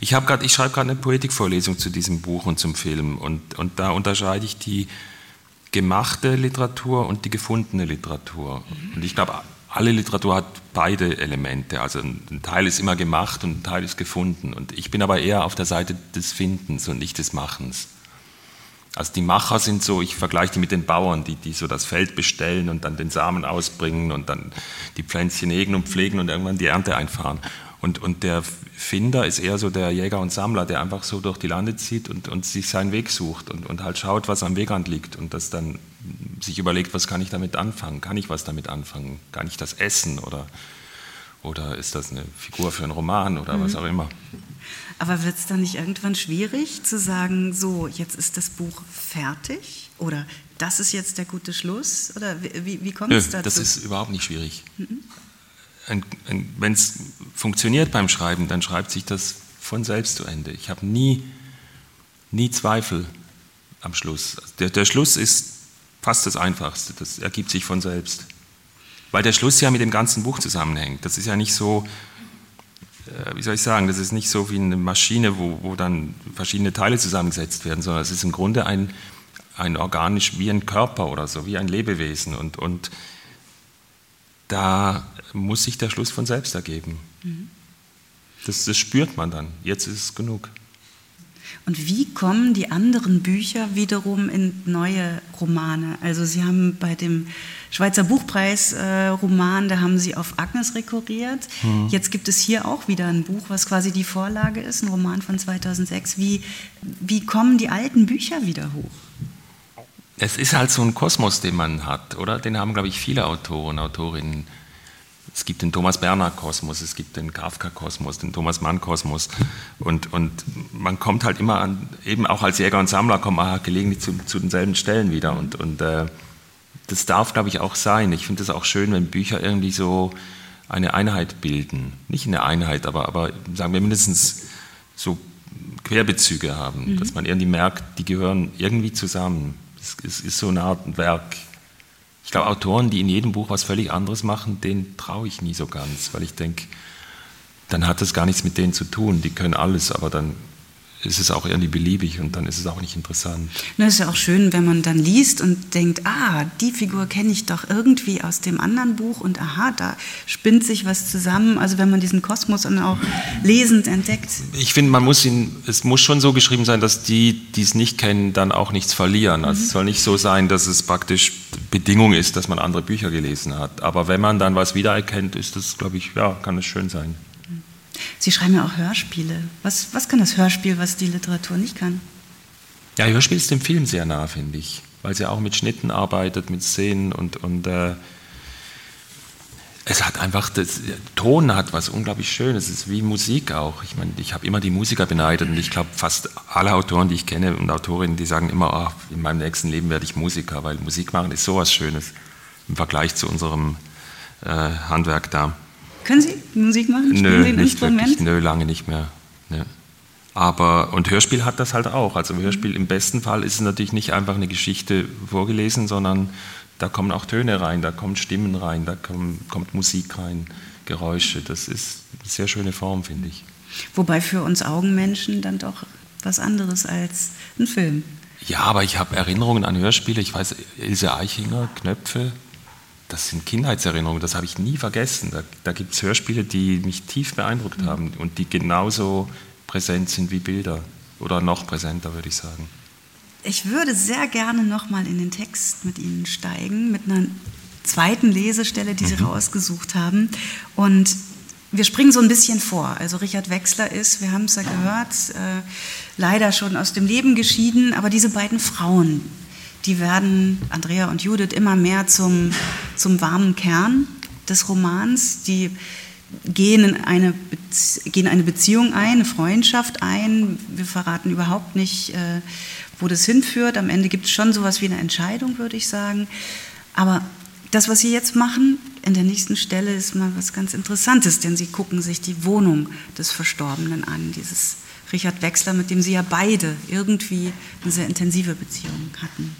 Ich, grad, ich schreibe gerade eine Poetikvorlesung zu diesem Buch und zum Film und, und da unterscheide ich die gemachte Literatur und die gefundene Literatur. Mhm. Und ich glaube, alle Literatur hat beide Elemente. Also ein Teil ist immer gemacht und ein Teil ist gefunden. Und ich bin aber eher auf der Seite des Findens und nicht des Machens. Also die Macher sind so, ich vergleiche die mit den Bauern, die, die so das Feld bestellen und dann den Samen ausbringen und dann die Pflänzchen hegen und pflegen und irgendwann die Ernte einfahren. Und, und der Finder ist eher so der Jäger und Sammler, der einfach so durch die Lande zieht und, und sich seinen Weg sucht und, und halt schaut, was am Wegrand liegt und das dann sich überlegt, was kann ich damit anfangen? Kann ich was damit anfangen? Kann ich das essen oder, oder ist das eine Figur für einen Roman oder mhm. was auch immer? Aber wird es dann nicht irgendwann schwierig zu sagen, so, jetzt ist das Buch fertig oder das ist jetzt der gute Schluss? Oder wie, wie kommt es dazu? Das ist überhaupt nicht schwierig. Mhm wenn es funktioniert beim Schreiben, dann schreibt sich das von selbst zu Ende. Ich habe nie, nie Zweifel am Schluss. Der, der Schluss ist fast das Einfachste, das ergibt sich von selbst. Weil der Schluss ja mit dem ganzen Buch zusammenhängt. Das ist ja nicht so, äh, wie soll ich sagen, das ist nicht so wie eine Maschine, wo, wo dann verschiedene Teile zusammengesetzt werden, sondern es ist im Grunde ein, ein organisch, wie ein Körper oder so, wie ein Lebewesen. Und, und da muss sich der Schluss von selbst ergeben. Mhm. Das, das spürt man dann. Jetzt ist es genug. Und wie kommen die anderen Bücher wiederum in neue Romane? Also Sie haben bei dem Schweizer Buchpreis-Roman, äh, da haben Sie auf Agnes rekurriert. Mhm. Jetzt gibt es hier auch wieder ein Buch, was quasi die Vorlage ist, ein Roman von 2006. Wie, wie kommen die alten Bücher wieder hoch? Es ist halt so ein Kosmos, den man hat, oder? Den haben, glaube ich, viele Autoren, Autorinnen es gibt den Thomas Berner Kosmos, es gibt den Kafka Kosmos, den Thomas Mann Kosmos und, und man kommt halt immer an, eben auch als Jäger und Sammler kommt man halt gelegentlich zu, zu denselben Stellen wieder und, und äh, das darf, glaube ich, auch sein. Ich finde es auch schön, wenn Bücher irgendwie so eine Einheit bilden. Nicht eine Einheit, aber, aber sagen wir mindestens so Querbezüge haben, mhm. dass man irgendwie merkt, die gehören irgendwie zusammen. Es, es ist so eine Art Werk ich glaube, Autoren, die in jedem Buch was völlig anderes machen, denen traue ich nie so ganz, weil ich denke, dann hat das gar nichts mit denen zu tun. Die können alles, aber dann ist es auch irgendwie beliebig und dann ist es auch nicht interessant. Na, ist ja auch schön, wenn man dann liest und denkt, ah, die Figur kenne ich doch irgendwie aus dem anderen Buch und aha, da spinnt sich was zusammen. Also wenn man diesen Kosmos dann auch lesend entdeckt. Ich finde, man muss ihn, es muss schon so geschrieben sein, dass die, die es nicht kennen, dann auch nichts verlieren. Also mhm. es soll nicht so sein, dass es praktisch Bedingung ist, dass man andere Bücher gelesen hat. Aber wenn man dann was wiedererkennt, ist das, glaube ich, ja, kann es schön sein. Sie schreiben ja auch Hörspiele. Was, was kann das Hörspiel, was die Literatur nicht kann? Ja, Hörspiel ist dem Film sehr nah, finde ich, weil sie auch mit Schnitten arbeitet, mit Szenen und, und äh, es hat einfach, das, Ton hat was unglaublich Schönes, es ist wie Musik auch. Ich meine, ich habe immer die Musiker beneidet und ich glaube, fast alle Autoren, die ich kenne und Autorinnen, die sagen immer, oh, in meinem nächsten Leben werde ich Musiker, weil Musik machen ist sowas Schönes im Vergleich zu unserem äh, Handwerk da. Können Sie Musik machen? Spielen Nö, Sie ein nicht Instrument? Wirklich. Nö, lange nicht mehr. Ja. Aber, und Hörspiel hat das halt auch. Also Hörspiel im besten Fall ist es natürlich nicht einfach eine Geschichte vorgelesen, sondern da kommen auch Töne rein, da kommen Stimmen rein, da kommt, kommt Musik rein, Geräusche. Das ist eine sehr schöne Form, finde ich. Wobei für uns Augenmenschen dann doch was anderes als ein Film. Ja, aber ich habe Erinnerungen an Hörspiele. Ich weiß, Ilse Eichinger, Knöpfe, das sind Kindheitserinnerungen, das habe ich nie vergessen. Da, da gibt es Hörspiele, die mich tief beeindruckt haben und die genauso präsent sind wie Bilder oder noch präsenter, würde ich sagen. Ich würde sehr gerne nochmal in den Text mit Ihnen steigen, mit einer zweiten Lesestelle, die Sie mhm. rausgesucht haben. Und wir springen so ein bisschen vor. Also Richard Wechsler ist, wir haben es ja gehört, äh, leider schon aus dem Leben geschieden, aber diese beiden Frauen, die werden, Andrea und Judith, immer mehr zum, zum warmen Kern des Romans. Die gehen in eine, gehen eine Beziehung ein, eine Freundschaft ein. Wir verraten überhaupt nicht, äh, wo das hinführt. Am Ende gibt es schon sowas wie eine Entscheidung, würde ich sagen. Aber das, was Sie jetzt machen, in der nächsten Stelle ist mal was ganz Interessantes, denn Sie gucken sich die Wohnung des Verstorbenen an, dieses Richard Wechsler, mit dem Sie ja beide irgendwie eine sehr intensive Beziehung hatten.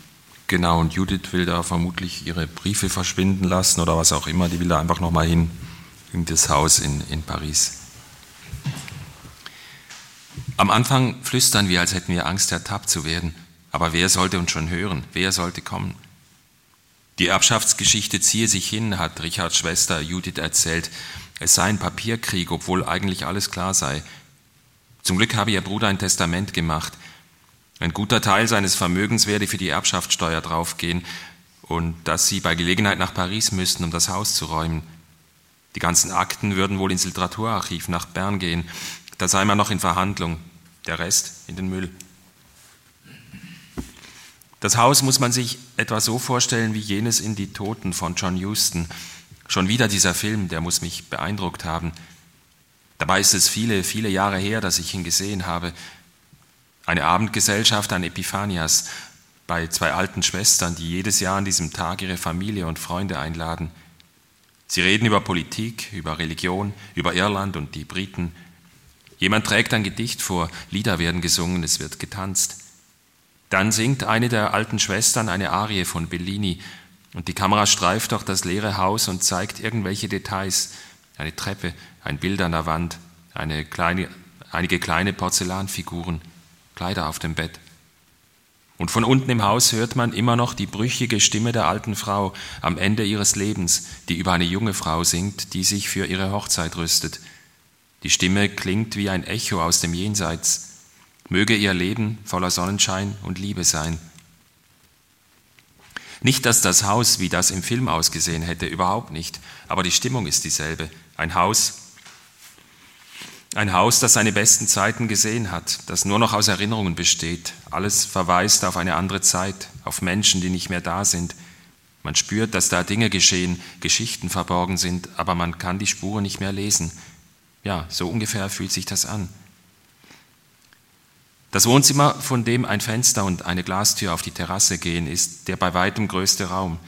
Genau, und Judith will da vermutlich ihre Briefe verschwinden lassen oder was auch immer. Die will da einfach nochmal hin, in das Haus in, in Paris. Am Anfang flüstern wir, als hätten wir Angst, ertappt zu werden. Aber wer sollte uns schon hören? Wer sollte kommen? Die Erbschaftsgeschichte ziehe sich hin, hat Richards Schwester Judith erzählt. Es sei ein Papierkrieg, obwohl eigentlich alles klar sei. Zum Glück habe ihr Bruder ein Testament gemacht. Ein guter Teil seines Vermögens werde für die Erbschaftssteuer draufgehen und dass sie bei Gelegenheit nach Paris müssten, um das Haus zu räumen. Die ganzen Akten würden wohl ins Literaturarchiv nach Bern gehen. Da sei man noch in Verhandlung. Der Rest in den Müll. Das Haus muss man sich etwa so vorstellen wie jenes in Die Toten von John Huston. Schon wieder dieser Film, der muss mich beeindruckt haben. Dabei ist es viele, viele Jahre her, dass ich ihn gesehen habe. Eine Abendgesellschaft an Epiphanias bei zwei alten Schwestern, die jedes Jahr an diesem Tag ihre Familie und Freunde einladen. Sie reden über Politik, über Religion, über Irland und die Briten. Jemand trägt ein Gedicht vor, Lieder werden gesungen, es wird getanzt. Dann singt eine der alten Schwestern eine Arie von Bellini und die Kamera streift durch das leere Haus und zeigt irgendwelche Details. Eine Treppe, ein Bild an der Wand, eine kleine, einige kleine Porzellanfiguren. Kleider auf dem Bett. Und von unten im Haus hört man immer noch die brüchige Stimme der alten Frau am Ende ihres Lebens, die über eine junge Frau singt, die sich für ihre Hochzeit rüstet. Die Stimme klingt wie ein Echo aus dem Jenseits. Möge ihr Leben voller Sonnenschein und Liebe sein. Nicht, dass das Haus wie das im Film ausgesehen hätte, überhaupt nicht, aber die Stimmung ist dieselbe. Ein Haus, ein Haus, das seine besten Zeiten gesehen hat, das nur noch aus Erinnerungen besteht. Alles verweist auf eine andere Zeit, auf Menschen, die nicht mehr da sind. Man spürt, dass da Dinge geschehen, Geschichten verborgen sind, aber man kann die Spuren nicht mehr lesen. Ja, so ungefähr fühlt sich das an. Das Wohnzimmer, von dem ein Fenster und eine Glastür auf die Terrasse gehen, ist der bei weitem größte Raum.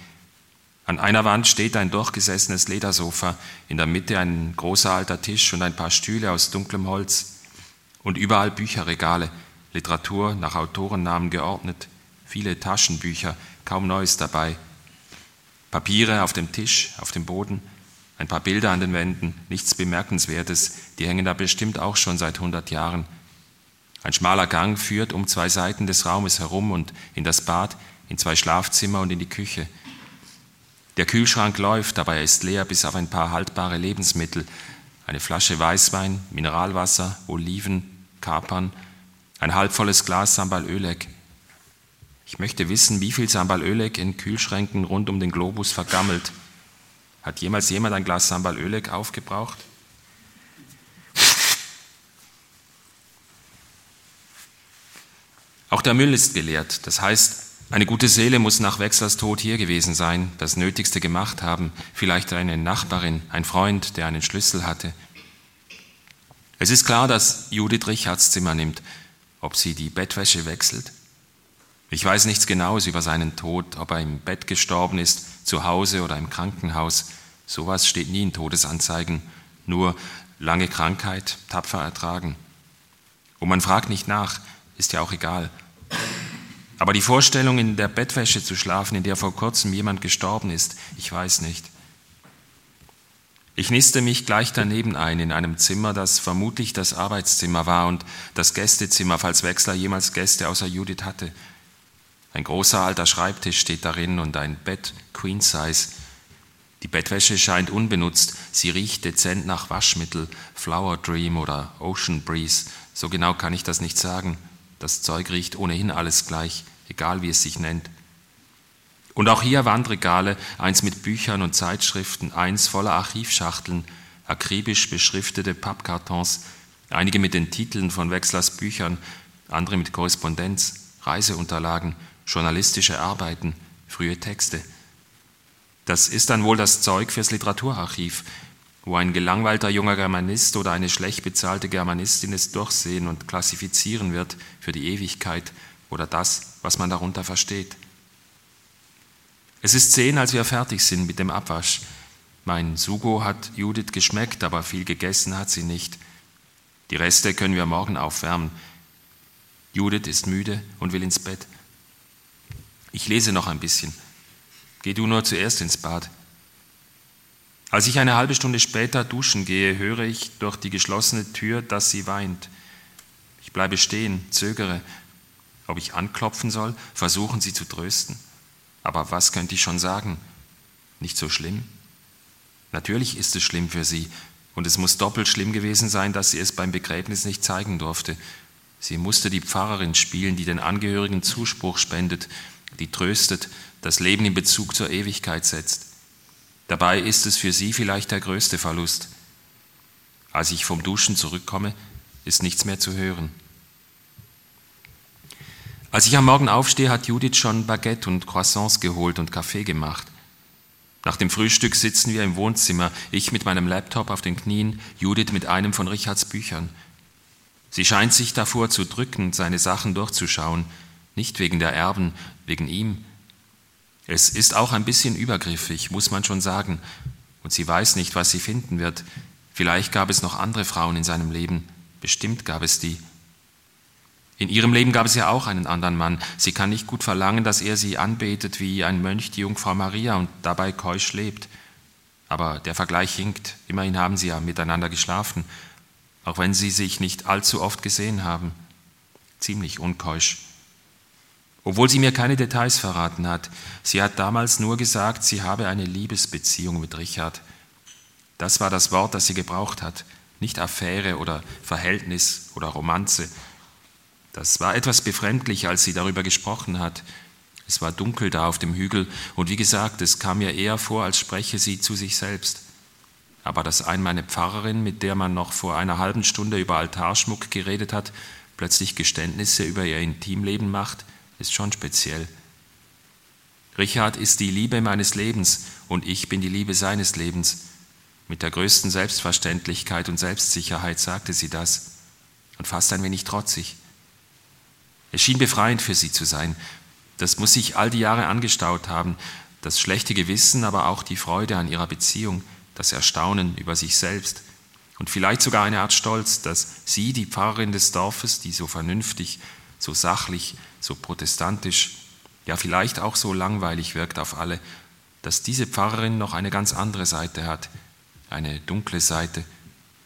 An einer Wand steht ein durchgesessenes Ledersofa, in der Mitte ein großer alter Tisch und ein paar Stühle aus dunklem Holz und überall Bücherregale, Literatur nach Autorennamen geordnet, viele Taschenbücher, kaum Neues dabei. Papiere auf dem Tisch, auf dem Boden, ein paar Bilder an den Wänden, nichts Bemerkenswertes, die hängen da bestimmt auch schon seit 100 Jahren. Ein schmaler Gang führt um zwei Seiten des Raumes herum und in das Bad, in zwei Schlafzimmer und in die Küche. Der Kühlschrank läuft, aber er ist leer bis auf ein paar haltbare Lebensmittel. Eine Flasche Weißwein, Mineralwasser, Oliven, Kapern, ein halbvolles Glas Sambal Ölek. Ich möchte wissen, wie viel Sambal Ölek in Kühlschränken rund um den Globus vergammelt. Hat jemals jemand ein Glas Sambal Ölek aufgebraucht? Auch der Müll ist geleert. Das heißt, eine gute Seele muss nach Wechslers Tod hier gewesen sein, das Nötigste gemacht haben, vielleicht eine Nachbarin, ein Freund, der einen Schlüssel hatte. Es ist klar, dass Judith Richards Zimmer nimmt, ob sie die Bettwäsche wechselt. Ich weiß nichts Genaues über seinen Tod, ob er im Bett gestorben ist, zu Hause oder im Krankenhaus. Sowas steht nie in Todesanzeigen, nur lange Krankheit, tapfer ertragen. Und man fragt nicht nach, ist ja auch egal. Aber die Vorstellung, in der Bettwäsche zu schlafen, in der vor kurzem jemand gestorben ist, ich weiß nicht. Ich niste mich gleich daneben ein, in einem Zimmer, das vermutlich das Arbeitszimmer war und das Gästezimmer, falls Wechsler jemals Gäste außer Judith hatte. Ein großer alter Schreibtisch steht darin und ein Bett, Queen Size. Die Bettwäsche scheint unbenutzt, sie riecht dezent nach Waschmittel, Flower Dream oder Ocean Breeze, so genau kann ich das nicht sagen. Das Zeug riecht ohnehin alles gleich egal wie es sich nennt. Und auch hier Wandregale, eins mit Büchern und Zeitschriften, eins voller Archivschachteln, akribisch beschriftete Pappkartons, einige mit den Titeln von Wechslers Büchern, andere mit Korrespondenz, Reiseunterlagen, journalistische Arbeiten, frühe Texte. Das ist dann wohl das Zeug fürs Literaturarchiv, wo ein gelangweilter junger Germanist oder eine schlecht bezahlte Germanistin es durchsehen und klassifizieren wird für die Ewigkeit oder das, was man darunter versteht. Es ist zehn, als wir fertig sind mit dem Abwasch. Mein Sugo hat Judith geschmeckt, aber viel gegessen hat sie nicht. Die Reste können wir morgen aufwärmen. Judith ist müde und will ins Bett. Ich lese noch ein bisschen. Geh du nur zuerst ins Bad. Als ich eine halbe Stunde später duschen gehe, höre ich durch die geschlossene Tür, dass sie weint. Ich bleibe stehen, zögere, ob ich anklopfen soll, versuchen sie zu trösten. Aber was könnte ich schon sagen? Nicht so schlimm? Natürlich ist es schlimm für sie, und es muss doppelt schlimm gewesen sein, dass sie es beim Begräbnis nicht zeigen durfte. Sie musste die Pfarrerin spielen, die den Angehörigen Zuspruch spendet, die tröstet, das Leben in Bezug zur Ewigkeit setzt. Dabei ist es für sie vielleicht der größte Verlust. Als ich vom Duschen zurückkomme, ist nichts mehr zu hören. Als ich am Morgen aufstehe, hat Judith schon Baguette und Croissants geholt und Kaffee gemacht. Nach dem Frühstück sitzen wir im Wohnzimmer, ich mit meinem Laptop auf den Knien, Judith mit einem von Richards Büchern. Sie scheint sich davor zu drücken, seine Sachen durchzuschauen, nicht wegen der Erben, wegen ihm. Es ist auch ein bisschen übergriffig, muss man schon sagen, und sie weiß nicht, was sie finden wird. Vielleicht gab es noch andere Frauen in seinem Leben, bestimmt gab es die. In ihrem Leben gab es ja auch einen anderen Mann. Sie kann nicht gut verlangen, dass er sie anbetet wie ein Mönch die Jungfrau Maria und dabei keusch lebt. Aber der Vergleich hinkt. Immerhin haben sie ja miteinander geschlafen auch wenn sie sich nicht allzu oft gesehen haben. Ziemlich unkeusch. Obwohl sie mir keine Details verraten hat. Sie hat damals nur gesagt, sie habe eine Liebesbeziehung mit Richard. Das war das Wort, das sie gebraucht hat. Nicht Affäre oder Verhältnis oder Romanze. Das war etwas befremdlich, als sie darüber gesprochen hat. Es war dunkel da auf dem Hügel und wie gesagt, es kam mir eher vor, als spreche sie zu sich selbst. Aber dass einmal eine Pfarrerin, mit der man noch vor einer halben Stunde über Altarschmuck geredet hat, plötzlich Geständnisse über ihr Intimleben macht, ist schon speziell. Richard ist die Liebe meines Lebens und ich bin die Liebe seines Lebens. Mit der größten Selbstverständlichkeit und Selbstsicherheit sagte sie das und fast ein wenig trotzig. Es schien befreiend für sie zu sein. Das muss sich all die Jahre angestaut haben, das schlechte Gewissen, aber auch die Freude an ihrer Beziehung das Erstaunen über sich selbst und vielleicht sogar eine Art Stolz, dass sie, die Pfarrerin des Dorfes, die so vernünftig, so sachlich, so protestantisch, ja vielleicht auch so langweilig wirkt auf alle, dass diese Pfarrerin noch eine ganz andere Seite hat, eine dunkle Seite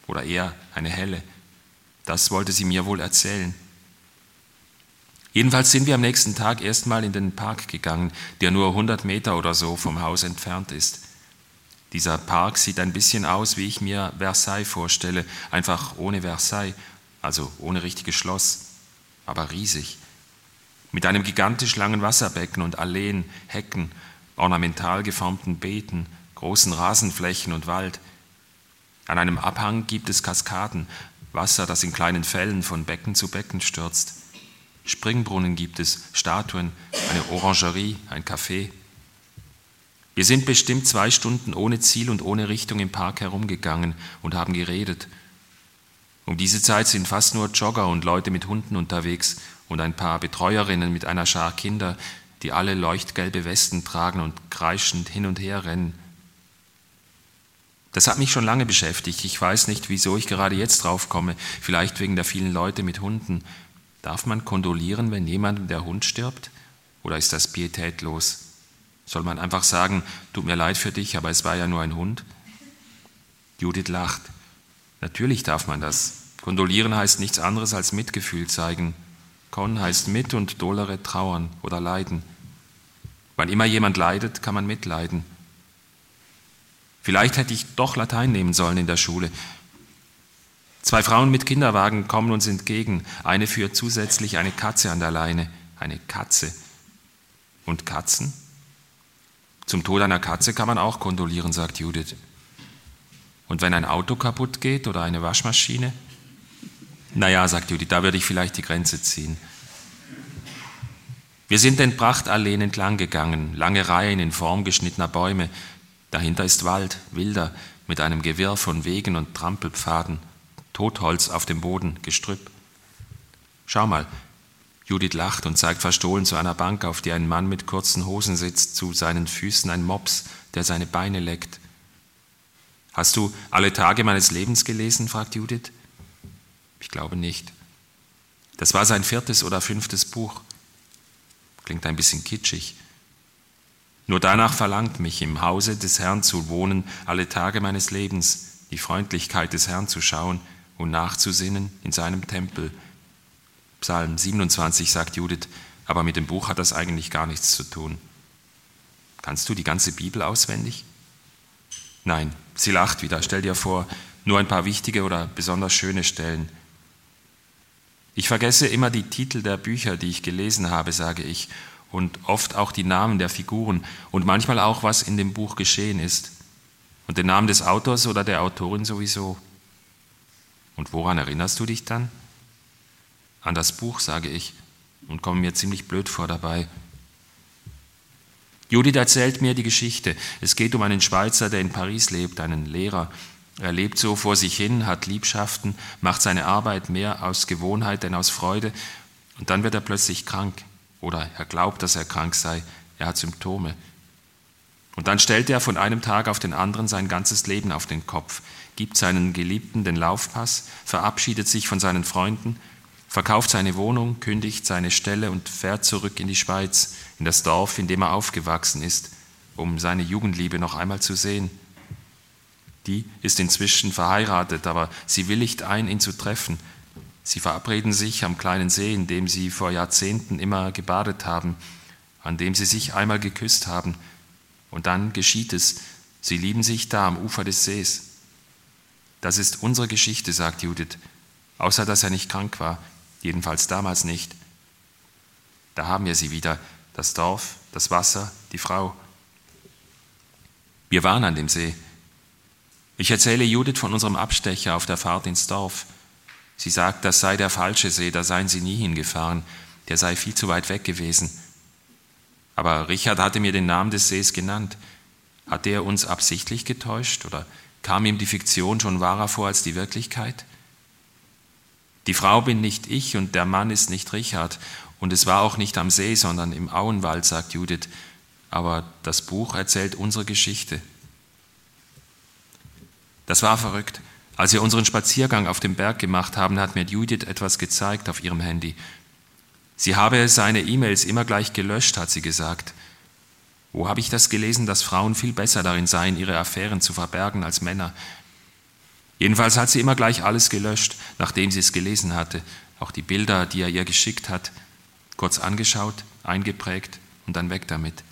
oder eher eine helle. Das wollte sie mir wohl erzählen. Jedenfalls sind wir am nächsten Tag erstmal in den Park gegangen, der nur 100 Meter oder so vom Haus entfernt ist. Dieser Park sieht ein bisschen aus, wie ich mir Versailles vorstelle, einfach ohne Versailles, also ohne richtiges Schloss, aber riesig. Mit einem gigantisch langen Wasserbecken und Alleen, Hecken, ornamental geformten Beeten, großen Rasenflächen und Wald. An einem Abhang gibt es Kaskaden, Wasser, das in kleinen Fällen von Becken zu Becken stürzt. Springbrunnen gibt es, Statuen, eine Orangerie, ein Café. Wir sind bestimmt zwei Stunden ohne Ziel und ohne Richtung im Park herumgegangen und haben geredet. Um diese Zeit sind fast nur Jogger und Leute mit Hunden unterwegs und ein paar Betreuerinnen mit einer Schar Kinder, die alle leuchtgelbe Westen tragen und kreischend hin und her rennen. Das hat mich schon lange beschäftigt. Ich weiß nicht, wieso ich gerade jetzt draufkomme. Vielleicht wegen der vielen Leute mit Hunden. Darf man kondolieren, wenn jemandem der Hund stirbt? Oder ist das pietätlos? Soll man einfach sagen, tut mir leid für dich, aber es war ja nur ein Hund? Judith lacht. Natürlich darf man das. Kondolieren heißt nichts anderes als Mitgefühl zeigen. Kon heißt mit und dolere trauern oder leiden. Wann immer jemand leidet, kann man mitleiden. Vielleicht hätte ich doch Latein nehmen sollen in der Schule. Zwei Frauen mit Kinderwagen kommen uns entgegen. Eine führt zusätzlich eine Katze an der Leine. Eine Katze. Und Katzen? Zum Tod einer Katze kann man auch kondolieren, sagt Judith. Und wenn ein Auto kaputt geht oder eine Waschmaschine? Naja, sagt Judith, da würde ich vielleicht die Grenze ziehen. Wir sind den Prachtalleen entlang gegangen, lange Reihen in Form geschnittener Bäume. Dahinter ist Wald, wilder, mit einem Gewirr von Wegen und Trampelpfaden, Totholz auf dem Boden, Gestrüpp. Schau mal, Judith lacht und zeigt verstohlen zu einer Bank, auf der ein Mann mit kurzen Hosen sitzt, zu seinen Füßen ein Mops, der seine Beine leckt. Hast du alle Tage meines Lebens gelesen? fragt Judith. Ich glaube nicht. Das war sein viertes oder fünftes Buch. Klingt ein bisschen kitschig. Nur danach verlangt mich, im Hause des Herrn zu wohnen, alle Tage meines Lebens, die Freundlichkeit des Herrn zu schauen und nachzusinnen in seinem Tempel. Psalm 27 sagt Judith, aber mit dem Buch hat das eigentlich gar nichts zu tun. Kannst du die ganze Bibel auswendig? Nein, sie lacht wieder. Stell dir vor, nur ein paar wichtige oder besonders schöne Stellen. Ich vergesse immer die Titel der Bücher, die ich gelesen habe, sage ich, und oft auch die Namen der Figuren und manchmal auch, was in dem Buch geschehen ist. Und den Namen des Autors oder der Autorin sowieso. Und woran erinnerst du dich dann? An das Buch, sage ich, und komme mir ziemlich blöd vor dabei. Judith erzählt mir die Geschichte. Es geht um einen Schweizer, der in Paris lebt, einen Lehrer. Er lebt so vor sich hin, hat Liebschaften, macht seine Arbeit mehr aus Gewohnheit denn aus Freude und dann wird er plötzlich krank oder er glaubt, dass er krank sei, er hat Symptome. Und dann stellt er von einem Tag auf den anderen sein ganzes Leben auf den Kopf, gibt seinen Geliebten den Laufpass, verabschiedet sich von seinen Freunden, verkauft seine Wohnung, kündigt seine Stelle und fährt zurück in die Schweiz, in das Dorf, in dem er aufgewachsen ist, um seine Jugendliebe noch einmal zu sehen. Die ist inzwischen verheiratet, aber sie willigt ein, ihn zu treffen, Sie verabreden sich am kleinen See, in dem sie vor Jahrzehnten immer gebadet haben, an dem sie sich einmal geküsst haben. Und dann geschieht es. Sie lieben sich da am Ufer des Sees. Das ist unsere Geschichte, sagt Judith, außer dass er nicht krank war, jedenfalls damals nicht. Da haben wir sie wieder, das Dorf, das Wasser, die Frau. Wir waren an dem See. Ich erzähle Judith von unserem Abstecher auf der Fahrt ins Dorf. Sie sagt, das sei der falsche See, da seien sie nie hingefahren, der sei viel zu weit weg gewesen. Aber Richard hatte mir den Namen des Sees genannt. Hat er uns absichtlich getäuscht oder kam ihm die Fiktion schon wahrer vor als die Wirklichkeit? Die Frau bin nicht ich und der Mann ist nicht Richard und es war auch nicht am See, sondern im Auenwald, sagt Judith. Aber das Buch erzählt unsere Geschichte. Das war verrückt. Als wir unseren Spaziergang auf dem Berg gemacht haben, hat mir Judith etwas gezeigt auf ihrem Handy. Sie habe seine E-Mails immer gleich gelöscht, hat sie gesagt. Wo habe ich das gelesen, dass Frauen viel besser darin seien, ihre Affären zu verbergen als Männer? Jedenfalls hat sie immer gleich alles gelöscht, nachdem sie es gelesen hatte, auch die Bilder, die er ihr geschickt hat, kurz angeschaut, eingeprägt und dann weg damit.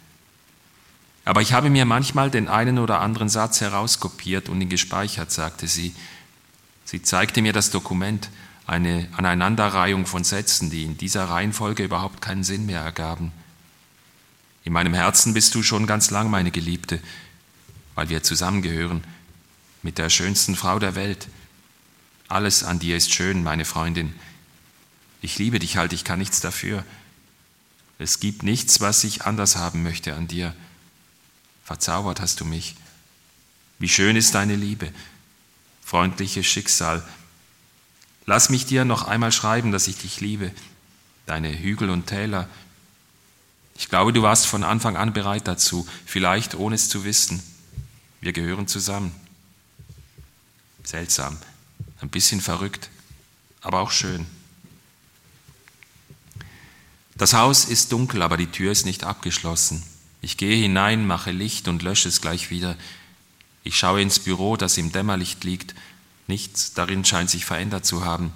Aber ich habe mir manchmal den einen oder anderen Satz herauskopiert und ihn gespeichert, sagte sie. Sie zeigte mir das Dokument, eine Aneinanderreihung von Sätzen, die in dieser Reihenfolge überhaupt keinen Sinn mehr ergaben. In meinem Herzen bist du schon ganz lang, meine Geliebte, weil wir zusammengehören, mit der schönsten Frau der Welt. Alles an dir ist schön, meine Freundin. Ich liebe dich halt, ich kann nichts dafür. Es gibt nichts, was ich anders haben möchte an dir. Verzaubert hast du mich. Wie schön ist deine Liebe freundliches Schicksal. Lass mich dir noch einmal schreiben, dass ich dich liebe, deine Hügel und Täler. Ich glaube, du warst von Anfang an bereit dazu, vielleicht ohne es zu wissen. Wir gehören zusammen. Seltsam, ein bisschen verrückt, aber auch schön. Das Haus ist dunkel, aber die Tür ist nicht abgeschlossen. Ich gehe hinein, mache Licht und lösche es gleich wieder. Ich schaue ins Büro, das im Dämmerlicht liegt. Nichts darin scheint sich verändert zu haben.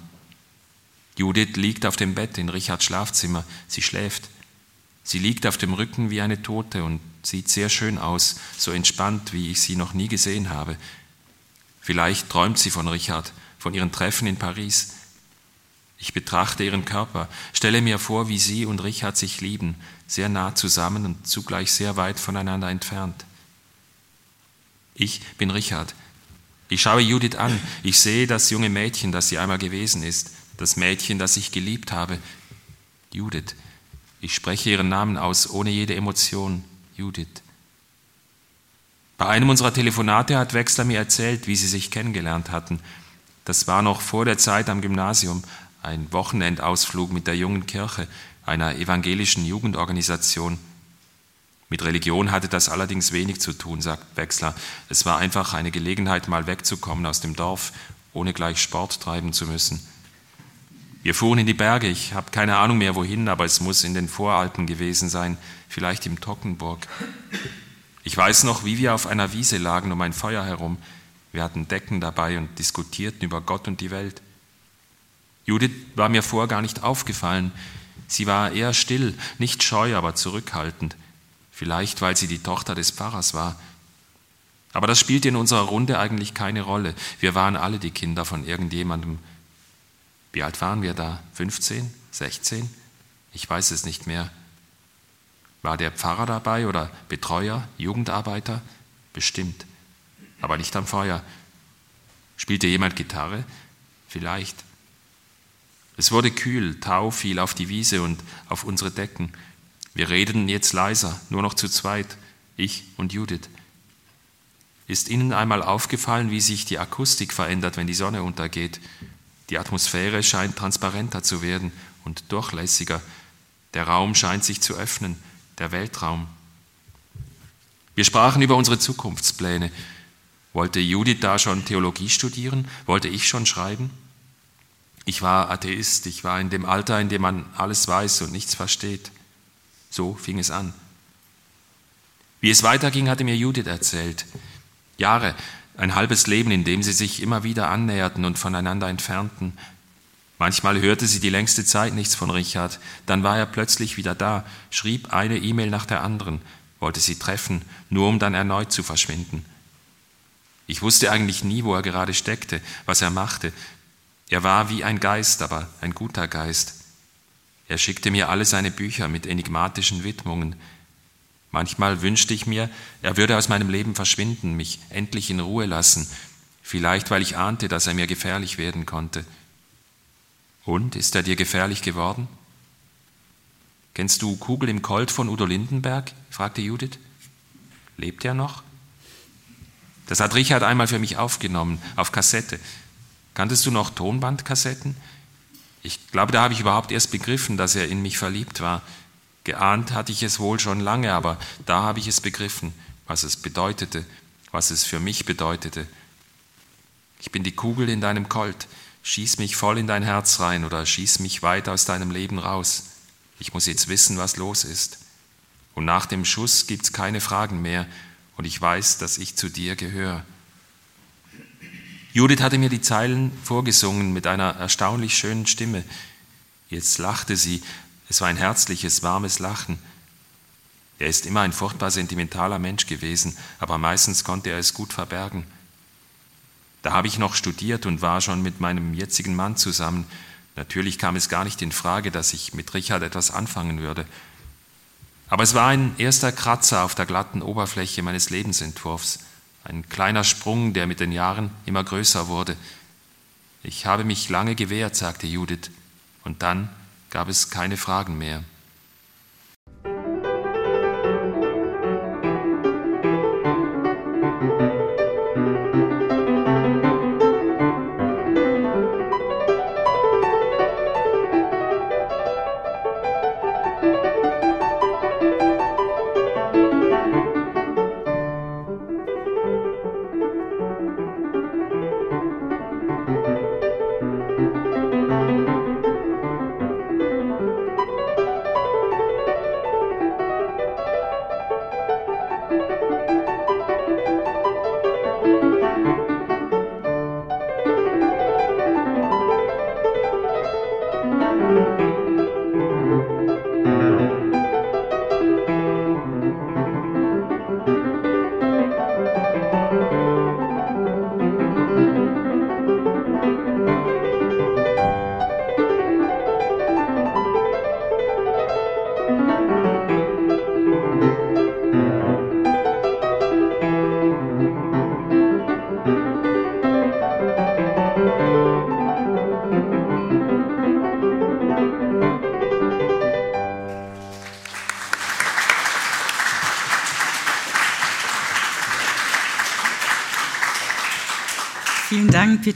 Judith liegt auf dem Bett in Richards Schlafzimmer. Sie schläft. Sie liegt auf dem Rücken wie eine Tote und sieht sehr schön aus, so entspannt, wie ich sie noch nie gesehen habe. Vielleicht träumt sie von Richard, von ihren Treffen in Paris. Ich betrachte ihren Körper, stelle mir vor, wie sie und Richard sich lieben, sehr nah zusammen und zugleich sehr weit voneinander entfernt. Ich bin Richard. Ich schaue Judith an. Ich sehe das junge Mädchen, das sie einmal gewesen ist. Das Mädchen, das ich geliebt habe. Judith. Ich spreche ihren Namen aus, ohne jede Emotion. Judith. Bei einem unserer Telefonate hat Wechsler mir erzählt, wie sie sich kennengelernt hatten. Das war noch vor der Zeit am Gymnasium, ein Wochenendausflug mit der jungen Kirche, einer evangelischen Jugendorganisation. Mit Religion hatte das allerdings wenig zu tun, sagt Wechsler. Es war einfach eine Gelegenheit, mal wegzukommen aus dem Dorf, ohne gleich Sport treiben zu müssen. Wir fuhren in die Berge, ich habe keine Ahnung mehr wohin, aber es muss in den Voralpen gewesen sein, vielleicht im Tockenburg. Ich weiß noch, wie wir auf einer Wiese lagen um ein Feuer herum. Wir hatten Decken dabei und diskutierten über Gott und die Welt. Judith war mir vor gar nicht aufgefallen. Sie war eher still, nicht scheu, aber zurückhaltend. Vielleicht, weil sie die Tochter des Pfarrers war. Aber das spielte in unserer Runde eigentlich keine Rolle. Wir waren alle die Kinder von irgendjemandem. Wie alt waren wir da? 15? 16? Ich weiß es nicht mehr. War der Pfarrer dabei oder Betreuer, Jugendarbeiter? Bestimmt. Aber nicht am Feuer. Spielte jemand Gitarre? Vielleicht. Es wurde kühl, Tau fiel auf die Wiese und auf unsere Decken. Wir redeten jetzt leiser, nur noch zu zweit, ich und Judith. Ist Ihnen einmal aufgefallen, wie sich die Akustik verändert, wenn die Sonne untergeht? Die Atmosphäre scheint transparenter zu werden und durchlässiger. Der Raum scheint sich zu öffnen, der Weltraum. Wir sprachen über unsere Zukunftspläne. Wollte Judith da schon Theologie studieren? Wollte ich schon schreiben? Ich war Atheist, ich war in dem Alter, in dem man alles weiß und nichts versteht. So fing es an. Wie es weiterging, hatte mir Judith erzählt. Jahre, ein halbes Leben, in dem sie sich immer wieder annäherten und voneinander entfernten. Manchmal hörte sie die längste Zeit nichts von Richard, dann war er plötzlich wieder da, schrieb eine E-Mail nach der anderen, wollte sie treffen, nur um dann erneut zu verschwinden. Ich wusste eigentlich nie, wo er gerade steckte, was er machte, er war wie ein Geist, aber ein guter Geist. Er schickte mir alle seine Bücher mit enigmatischen Widmungen. Manchmal wünschte ich mir, er würde aus meinem Leben verschwinden, mich endlich in Ruhe lassen, vielleicht weil ich ahnte, dass er mir gefährlich werden konnte. Und ist er dir gefährlich geworden? Kennst du Kugel im Colt von Udo Lindenberg? fragte Judith. Lebt er noch? Das hat Richard einmal für mich aufgenommen, auf Kassette. Kanntest du noch Tonbandkassetten? Ich glaube, da habe ich überhaupt erst begriffen, dass er in mich verliebt war. Geahnt hatte ich es wohl schon lange, aber da habe ich es begriffen, was es bedeutete, was es für mich bedeutete. Ich bin die Kugel in deinem Colt, schieß mich voll in dein Herz rein oder schieß mich weit aus deinem Leben raus. Ich muss jetzt wissen, was los ist. Und nach dem Schuss gibt's keine Fragen mehr und ich weiß, dass ich zu dir gehöre. Judith hatte mir die Zeilen vorgesungen mit einer erstaunlich schönen Stimme. Jetzt lachte sie. Es war ein herzliches, warmes Lachen. Er ist immer ein furchtbar sentimentaler Mensch gewesen, aber meistens konnte er es gut verbergen. Da habe ich noch studiert und war schon mit meinem jetzigen Mann zusammen. Natürlich kam es gar nicht in Frage, dass ich mit Richard etwas anfangen würde. Aber es war ein erster Kratzer auf der glatten Oberfläche meines Lebensentwurfs. Ein kleiner Sprung, der mit den Jahren immer größer wurde. Ich habe mich lange gewehrt, sagte Judith, und dann gab es keine Fragen mehr.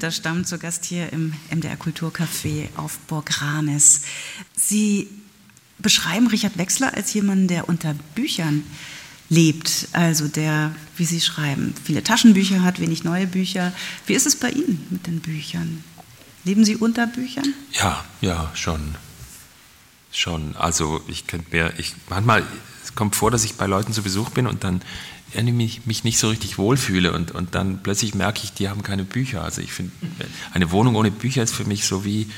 Peter Stamm zu Gast hier im MDR Kulturcafé auf Burg Ranes. Sie beschreiben Richard Wechsler als jemanden, der unter Büchern lebt, also der, wie Sie schreiben, viele Taschenbücher hat, wenig neue Bücher. Wie ist es bei Ihnen mit den Büchern? Leben Sie unter Büchern? Ja, ja, schon. Schon. Also ich könnte mir, ich, manchmal es kommt vor, dass ich bei Leuten zu Besuch bin und dann mich, mich nicht so richtig wohlfühle und, und dann plötzlich merke ich, die haben keine Bücher. Also ich finde, eine Wohnung ohne Bücher ist für mich so wie,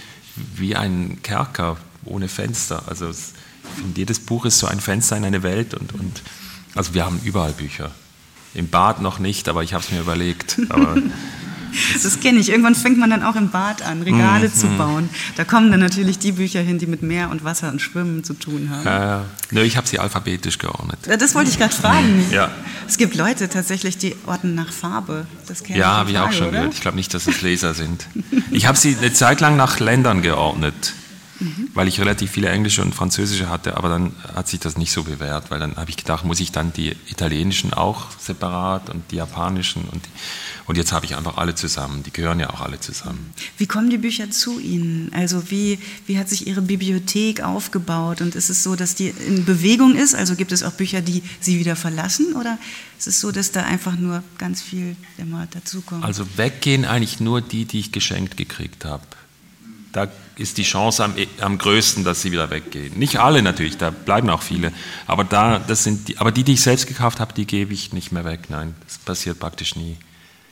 wie ein Kerker ohne Fenster. Also ich finde, jedes Buch ist so ein Fenster in eine Welt und, und also wir haben überall Bücher. Im Bad noch nicht, aber ich habe es mir überlegt. Aber Das kenne ich. Irgendwann fängt man dann auch im Bad an, Regale mm, zu mhm. bauen. Da kommen dann natürlich die Bücher hin, die mit Meer und Wasser und Schwimmen zu tun haben. Ja, ja. Ich habe sie alphabetisch geordnet. Das wollte ich gerade fragen. Ja. Es gibt Leute tatsächlich, die ordnen nach Farbe. Das ja, habe ich auch schon oder? gehört. Ich glaube nicht, dass es Leser sind. Ich habe sie eine Zeit lang nach Ländern geordnet. Mhm. weil ich relativ viele englische und französische hatte, aber dann hat sich das nicht so bewährt, weil dann habe ich gedacht, muss ich dann die italienischen auch separat und die japanischen und, und jetzt habe ich einfach alle zusammen, die gehören ja auch alle zusammen. Wie kommen die Bücher zu Ihnen? Also wie, wie hat sich Ihre Bibliothek aufgebaut und ist es so, dass die in Bewegung ist, also gibt es auch Bücher, die Sie wieder verlassen oder ist es so, dass da einfach nur ganz viel immer dazukommt? Also weggehen eigentlich nur die, die ich geschenkt gekriegt habe da ist die Chance am, am größten, dass sie wieder weggehen. Nicht alle natürlich, da bleiben auch viele. Aber, da, das sind die, aber die, die ich selbst gekauft habe, die gebe ich nicht mehr weg. Nein, das passiert praktisch nie.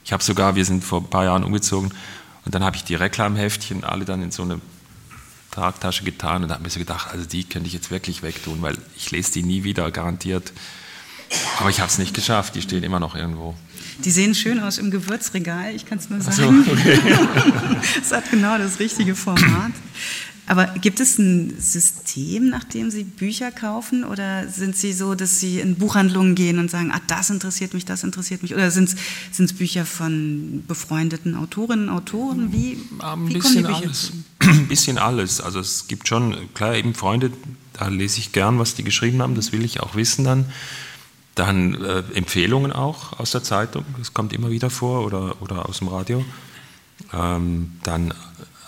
Ich habe sogar, wir sind vor ein paar Jahren umgezogen und dann habe ich die Reklamheftchen alle dann in so eine Tragtasche getan und habe mir so gedacht, also die könnte ich jetzt wirklich wegtun, weil ich lese die nie wieder, garantiert. Aber ich habe es nicht geschafft, die stehen immer noch irgendwo. Die sehen schön aus im Gewürzregal, ich kann es nur sagen. So, okay. [laughs] Es hat genau das richtige Format. Aber gibt es ein System, nach dem Sie Bücher kaufen? Oder sind Sie so, dass Sie in Buchhandlungen gehen und sagen, ah, das interessiert mich, das interessiert mich? Oder sind es Bücher von befreundeten Autorinnen, Autoren? Wie, ein wie bisschen kommen die Bücher alles. [clears throat] Ein bisschen alles. Also es gibt schon, klar, eben Freunde, da lese ich gern, was die geschrieben haben, das will ich auch wissen dann. Dann äh, Empfehlungen auch aus der Zeitung, das kommt immer wieder vor, oder, oder aus dem Radio. Ähm, dann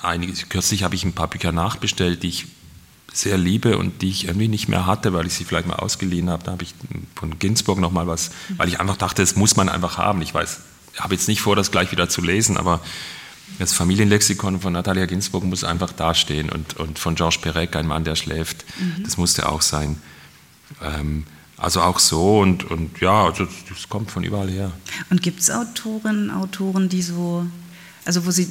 einige, kürzlich habe ich ein paar Bücher nachbestellt, die ich sehr liebe und die ich irgendwie nicht mehr hatte, weil ich sie vielleicht mal ausgeliehen habe. Da habe ich von Ginsburg nochmal was, weil ich einfach dachte, das muss man einfach haben. Ich weiß, habe jetzt nicht vor, das gleich wieder zu lesen, aber das Familienlexikon von Natalia Ginsburg muss einfach dastehen und, und von Georges Perec, ein Mann, der schläft, mhm. das musste auch sein. Ähm, also auch so und, und ja, also das kommt von überall her. Und gibt es Autorinnen, Autoren, die so, also wo sie,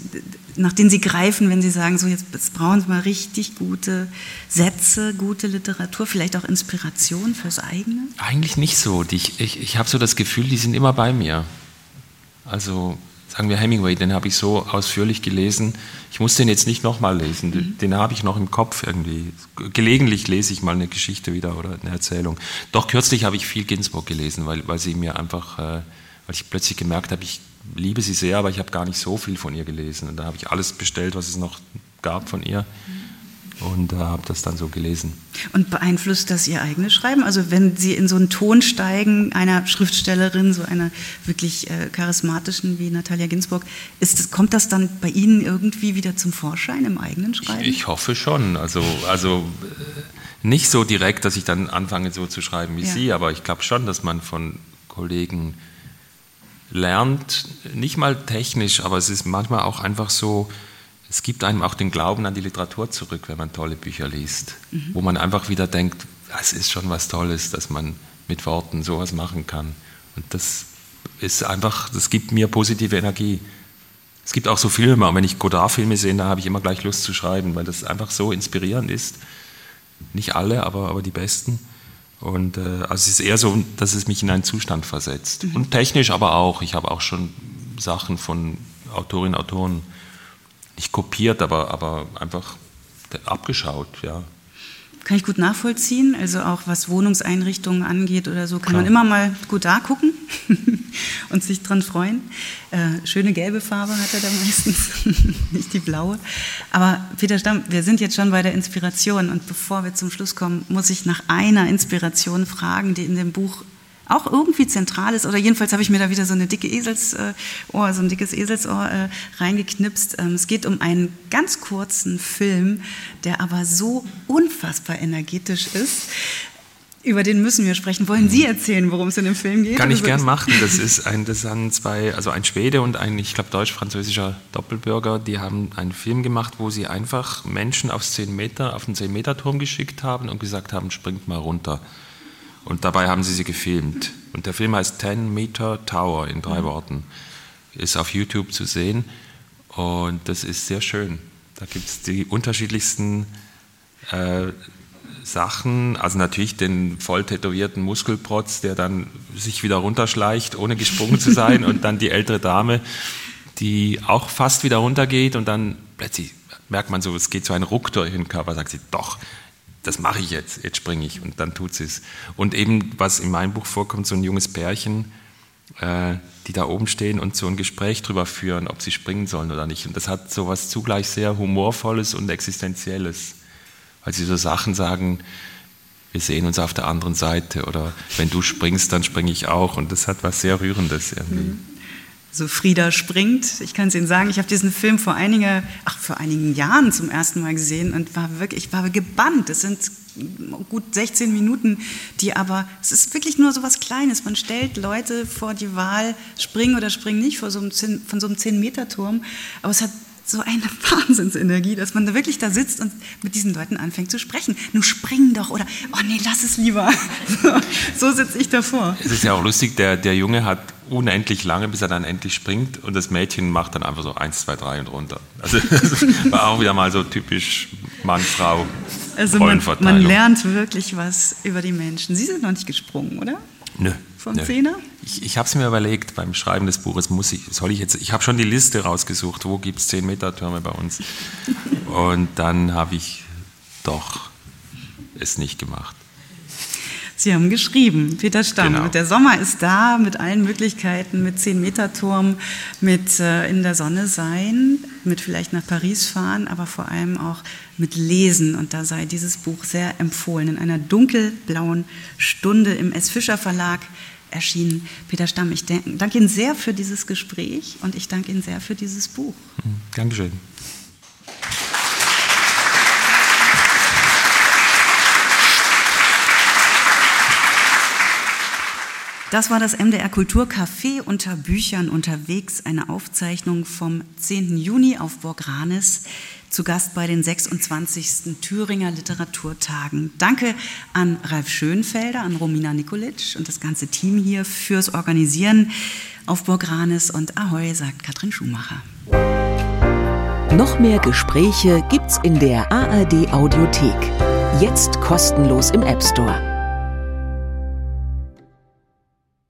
nach denen sie greifen, wenn sie sagen, so jetzt, jetzt brauchen sie mal richtig gute Sätze, gute Literatur, vielleicht auch Inspiration fürs eigene? Eigentlich nicht so. Ich, ich, ich habe so das Gefühl, die sind immer bei mir. Also sagen wir Hemingway, den habe ich so ausführlich gelesen. Ich muss den jetzt nicht nochmal lesen, mhm. den habe ich noch im Kopf irgendwie. Gelegentlich lese ich mal eine Geschichte wieder oder eine Erzählung. Doch kürzlich habe ich viel Ginsburg gelesen, weil, weil sie mir einfach, äh, weil ich plötzlich gemerkt habe, ich liebe sie sehr, aber ich habe gar nicht so viel von ihr gelesen. Und da habe ich alles bestellt, was es noch gab von ihr. Mhm und äh, habe das dann so gelesen. Und beeinflusst das Ihr eigenes Schreiben? Also wenn Sie in so einen Ton steigen, einer Schriftstellerin, so einer wirklich äh, charismatischen wie Natalia Ginsburg, ist, kommt das dann bei Ihnen irgendwie wieder zum Vorschein im eigenen Schreiben? Ich, ich hoffe schon. Also, also äh, nicht so direkt, dass ich dann anfange so zu schreiben wie ja. Sie, aber ich glaube schon, dass man von Kollegen lernt, nicht mal technisch, aber es ist manchmal auch einfach so, es gibt einem auch den Glauben an die Literatur zurück, wenn man tolle Bücher liest, mhm. wo man einfach wieder denkt, es ist schon was Tolles, dass man mit Worten sowas machen kann. Und das ist einfach, das gibt mir positive Energie. Es gibt auch so Filme, und wenn ich Godard-Filme sehe, da habe ich immer gleich Lust zu schreiben, weil das einfach so inspirierend ist. Nicht alle, aber, aber die besten. Und äh, also es ist eher so, dass es mich in einen Zustand versetzt. Mhm. Und technisch aber auch. Ich habe auch schon Sachen von Autorinnen und Autoren nicht kopiert, aber, aber einfach abgeschaut, ja. Kann ich gut nachvollziehen. Also auch was Wohnungseinrichtungen angeht oder so, kann Klar. man immer mal gut da gucken [laughs] und sich dran freuen. Äh, schöne gelbe Farbe hat er da meistens, [laughs] nicht die blaue. Aber Peter Stamm, wir sind jetzt schon bei der Inspiration und bevor wir zum Schluss kommen, muss ich nach einer Inspiration fragen, die in dem Buch auch irgendwie zentral ist. Oder jedenfalls habe ich mir da wieder so eine dicke Eselsohr, so ein dickes Eselsohr äh, reingeknipst. Ähm, es geht um einen ganz kurzen Film, der aber so unfassbar energetisch ist. über den müssen wir sprechen. Wollen Sie erzählen, worum es in dem Film geht? Kann ich gern machen. Das ist ein, das sind zwei, also ein Schwede und ein, ich glaube, deutsch-französischer Doppelbürger, die haben einen Film gemacht, wo sie einfach Menschen aufs 10 Meter, auf den 10-Meter-Turm geschickt haben und gesagt haben, springt mal runter. Und dabei haben sie sie gefilmt. Und der Film heißt 10 Meter Tower in drei mhm. Worten. Ist auf YouTube zu sehen und das ist sehr schön. Da gibt es die unterschiedlichsten äh, Sachen, also natürlich den voll tätowierten Muskelprotz, der dann sich wieder runterschleicht, ohne gesprungen zu sein, [laughs] und dann die ältere Dame, die auch fast wieder runtergeht und dann plötzlich merkt man so, es geht so ein Ruck durch den Körper, sagt sie, doch, das mache ich jetzt, jetzt springe ich und dann tut sie es. Und eben, was in meinem Buch vorkommt, so ein junges Pärchen, äh, die da oben stehen und so ein Gespräch drüber führen, ob sie springen sollen oder nicht. Und das hat so was zugleich sehr Humorvolles und Existenzielles weil sie so Sachen sagen, wir sehen uns auf der anderen Seite oder wenn du springst, dann springe ich auch und das hat was sehr Rührendes irgendwie. Mhm. So Frieda springt. Ich kann es Ihnen sagen, ich habe diesen Film vor, einige, ach, vor einigen Jahren zum ersten Mal gesehen und war wirklich, ich war gebannt. Es sind gut 16 Minuten, die aber, es ist wirklich nur so was Kleines. Man stellt Leute vor die Wahl, springen oder springen nicht vor so einem 10, von so einem 10-Meter-Turm. Aber es hat so eine [laughs] Wahnsinnsenergie, dass man da wirklich da sitzt und mit diesen Leuten anfängt zu sprechen. Nun spring doch oder, oh nee, lass es lieber. [laughs] So, so sitze ich davor. Es ist ja auch lustig, der, der Junge hat unendlich lange, bis er dann endlich springt und das Mädchen macht dann einfach so eins, zwei, drei und runter. Also das war auch wieder mal so typisch Mann, Frau. Also man, man lernt wirklich was über die Menschen. Sie sind noch nicht gesprungen, oder? Nö. Vom Nö. Zehner? Ich, ich habe es mir überlegt beim Schreiben des Buches, muss ich, soll ich jetzt, ich habe schon die Liste rausgesucht, wo gibt es 10 Meter Türme bei uns. [laughs] Und dann habe ich doch es nicht gemacht. Sie haben geschrieben, Peter Stamm. Genau. Der Sommer ist da mit allen Möglichkeiten, mit 10-Meter-Turm, mit äh, in der Sonne sein, mit vielleicht nach Paris fahren, aber vor allem auch mit Lesen. Und da sei dieses Buch sehr empfohlen. In einer dunkelblauen Stunde im S. Fischer Verlag erschienen. Peter Stamm, ich danke Ihnen sehr für dieses Gespräch und ich danke Ihnen sehr für dieses Buch. Dankeschön. Das war das MDR Kulturcafé unter Büchern unterwegs, eine Aufzeichnung vom 10. Juni auf Burg Ranis, zu Gast bei den 26. Thüringer Literaturtagen. Danke an Ralf Schönfelder, an Romina Nikolic und das ganze Team hier fürs Organisieren auf Burg Ranis und Ahoi, sagt Katrin Schumacher. Noch mehr Gespräche gibt's in der ARD Audiothek. Jetzt kostenlos im App Store.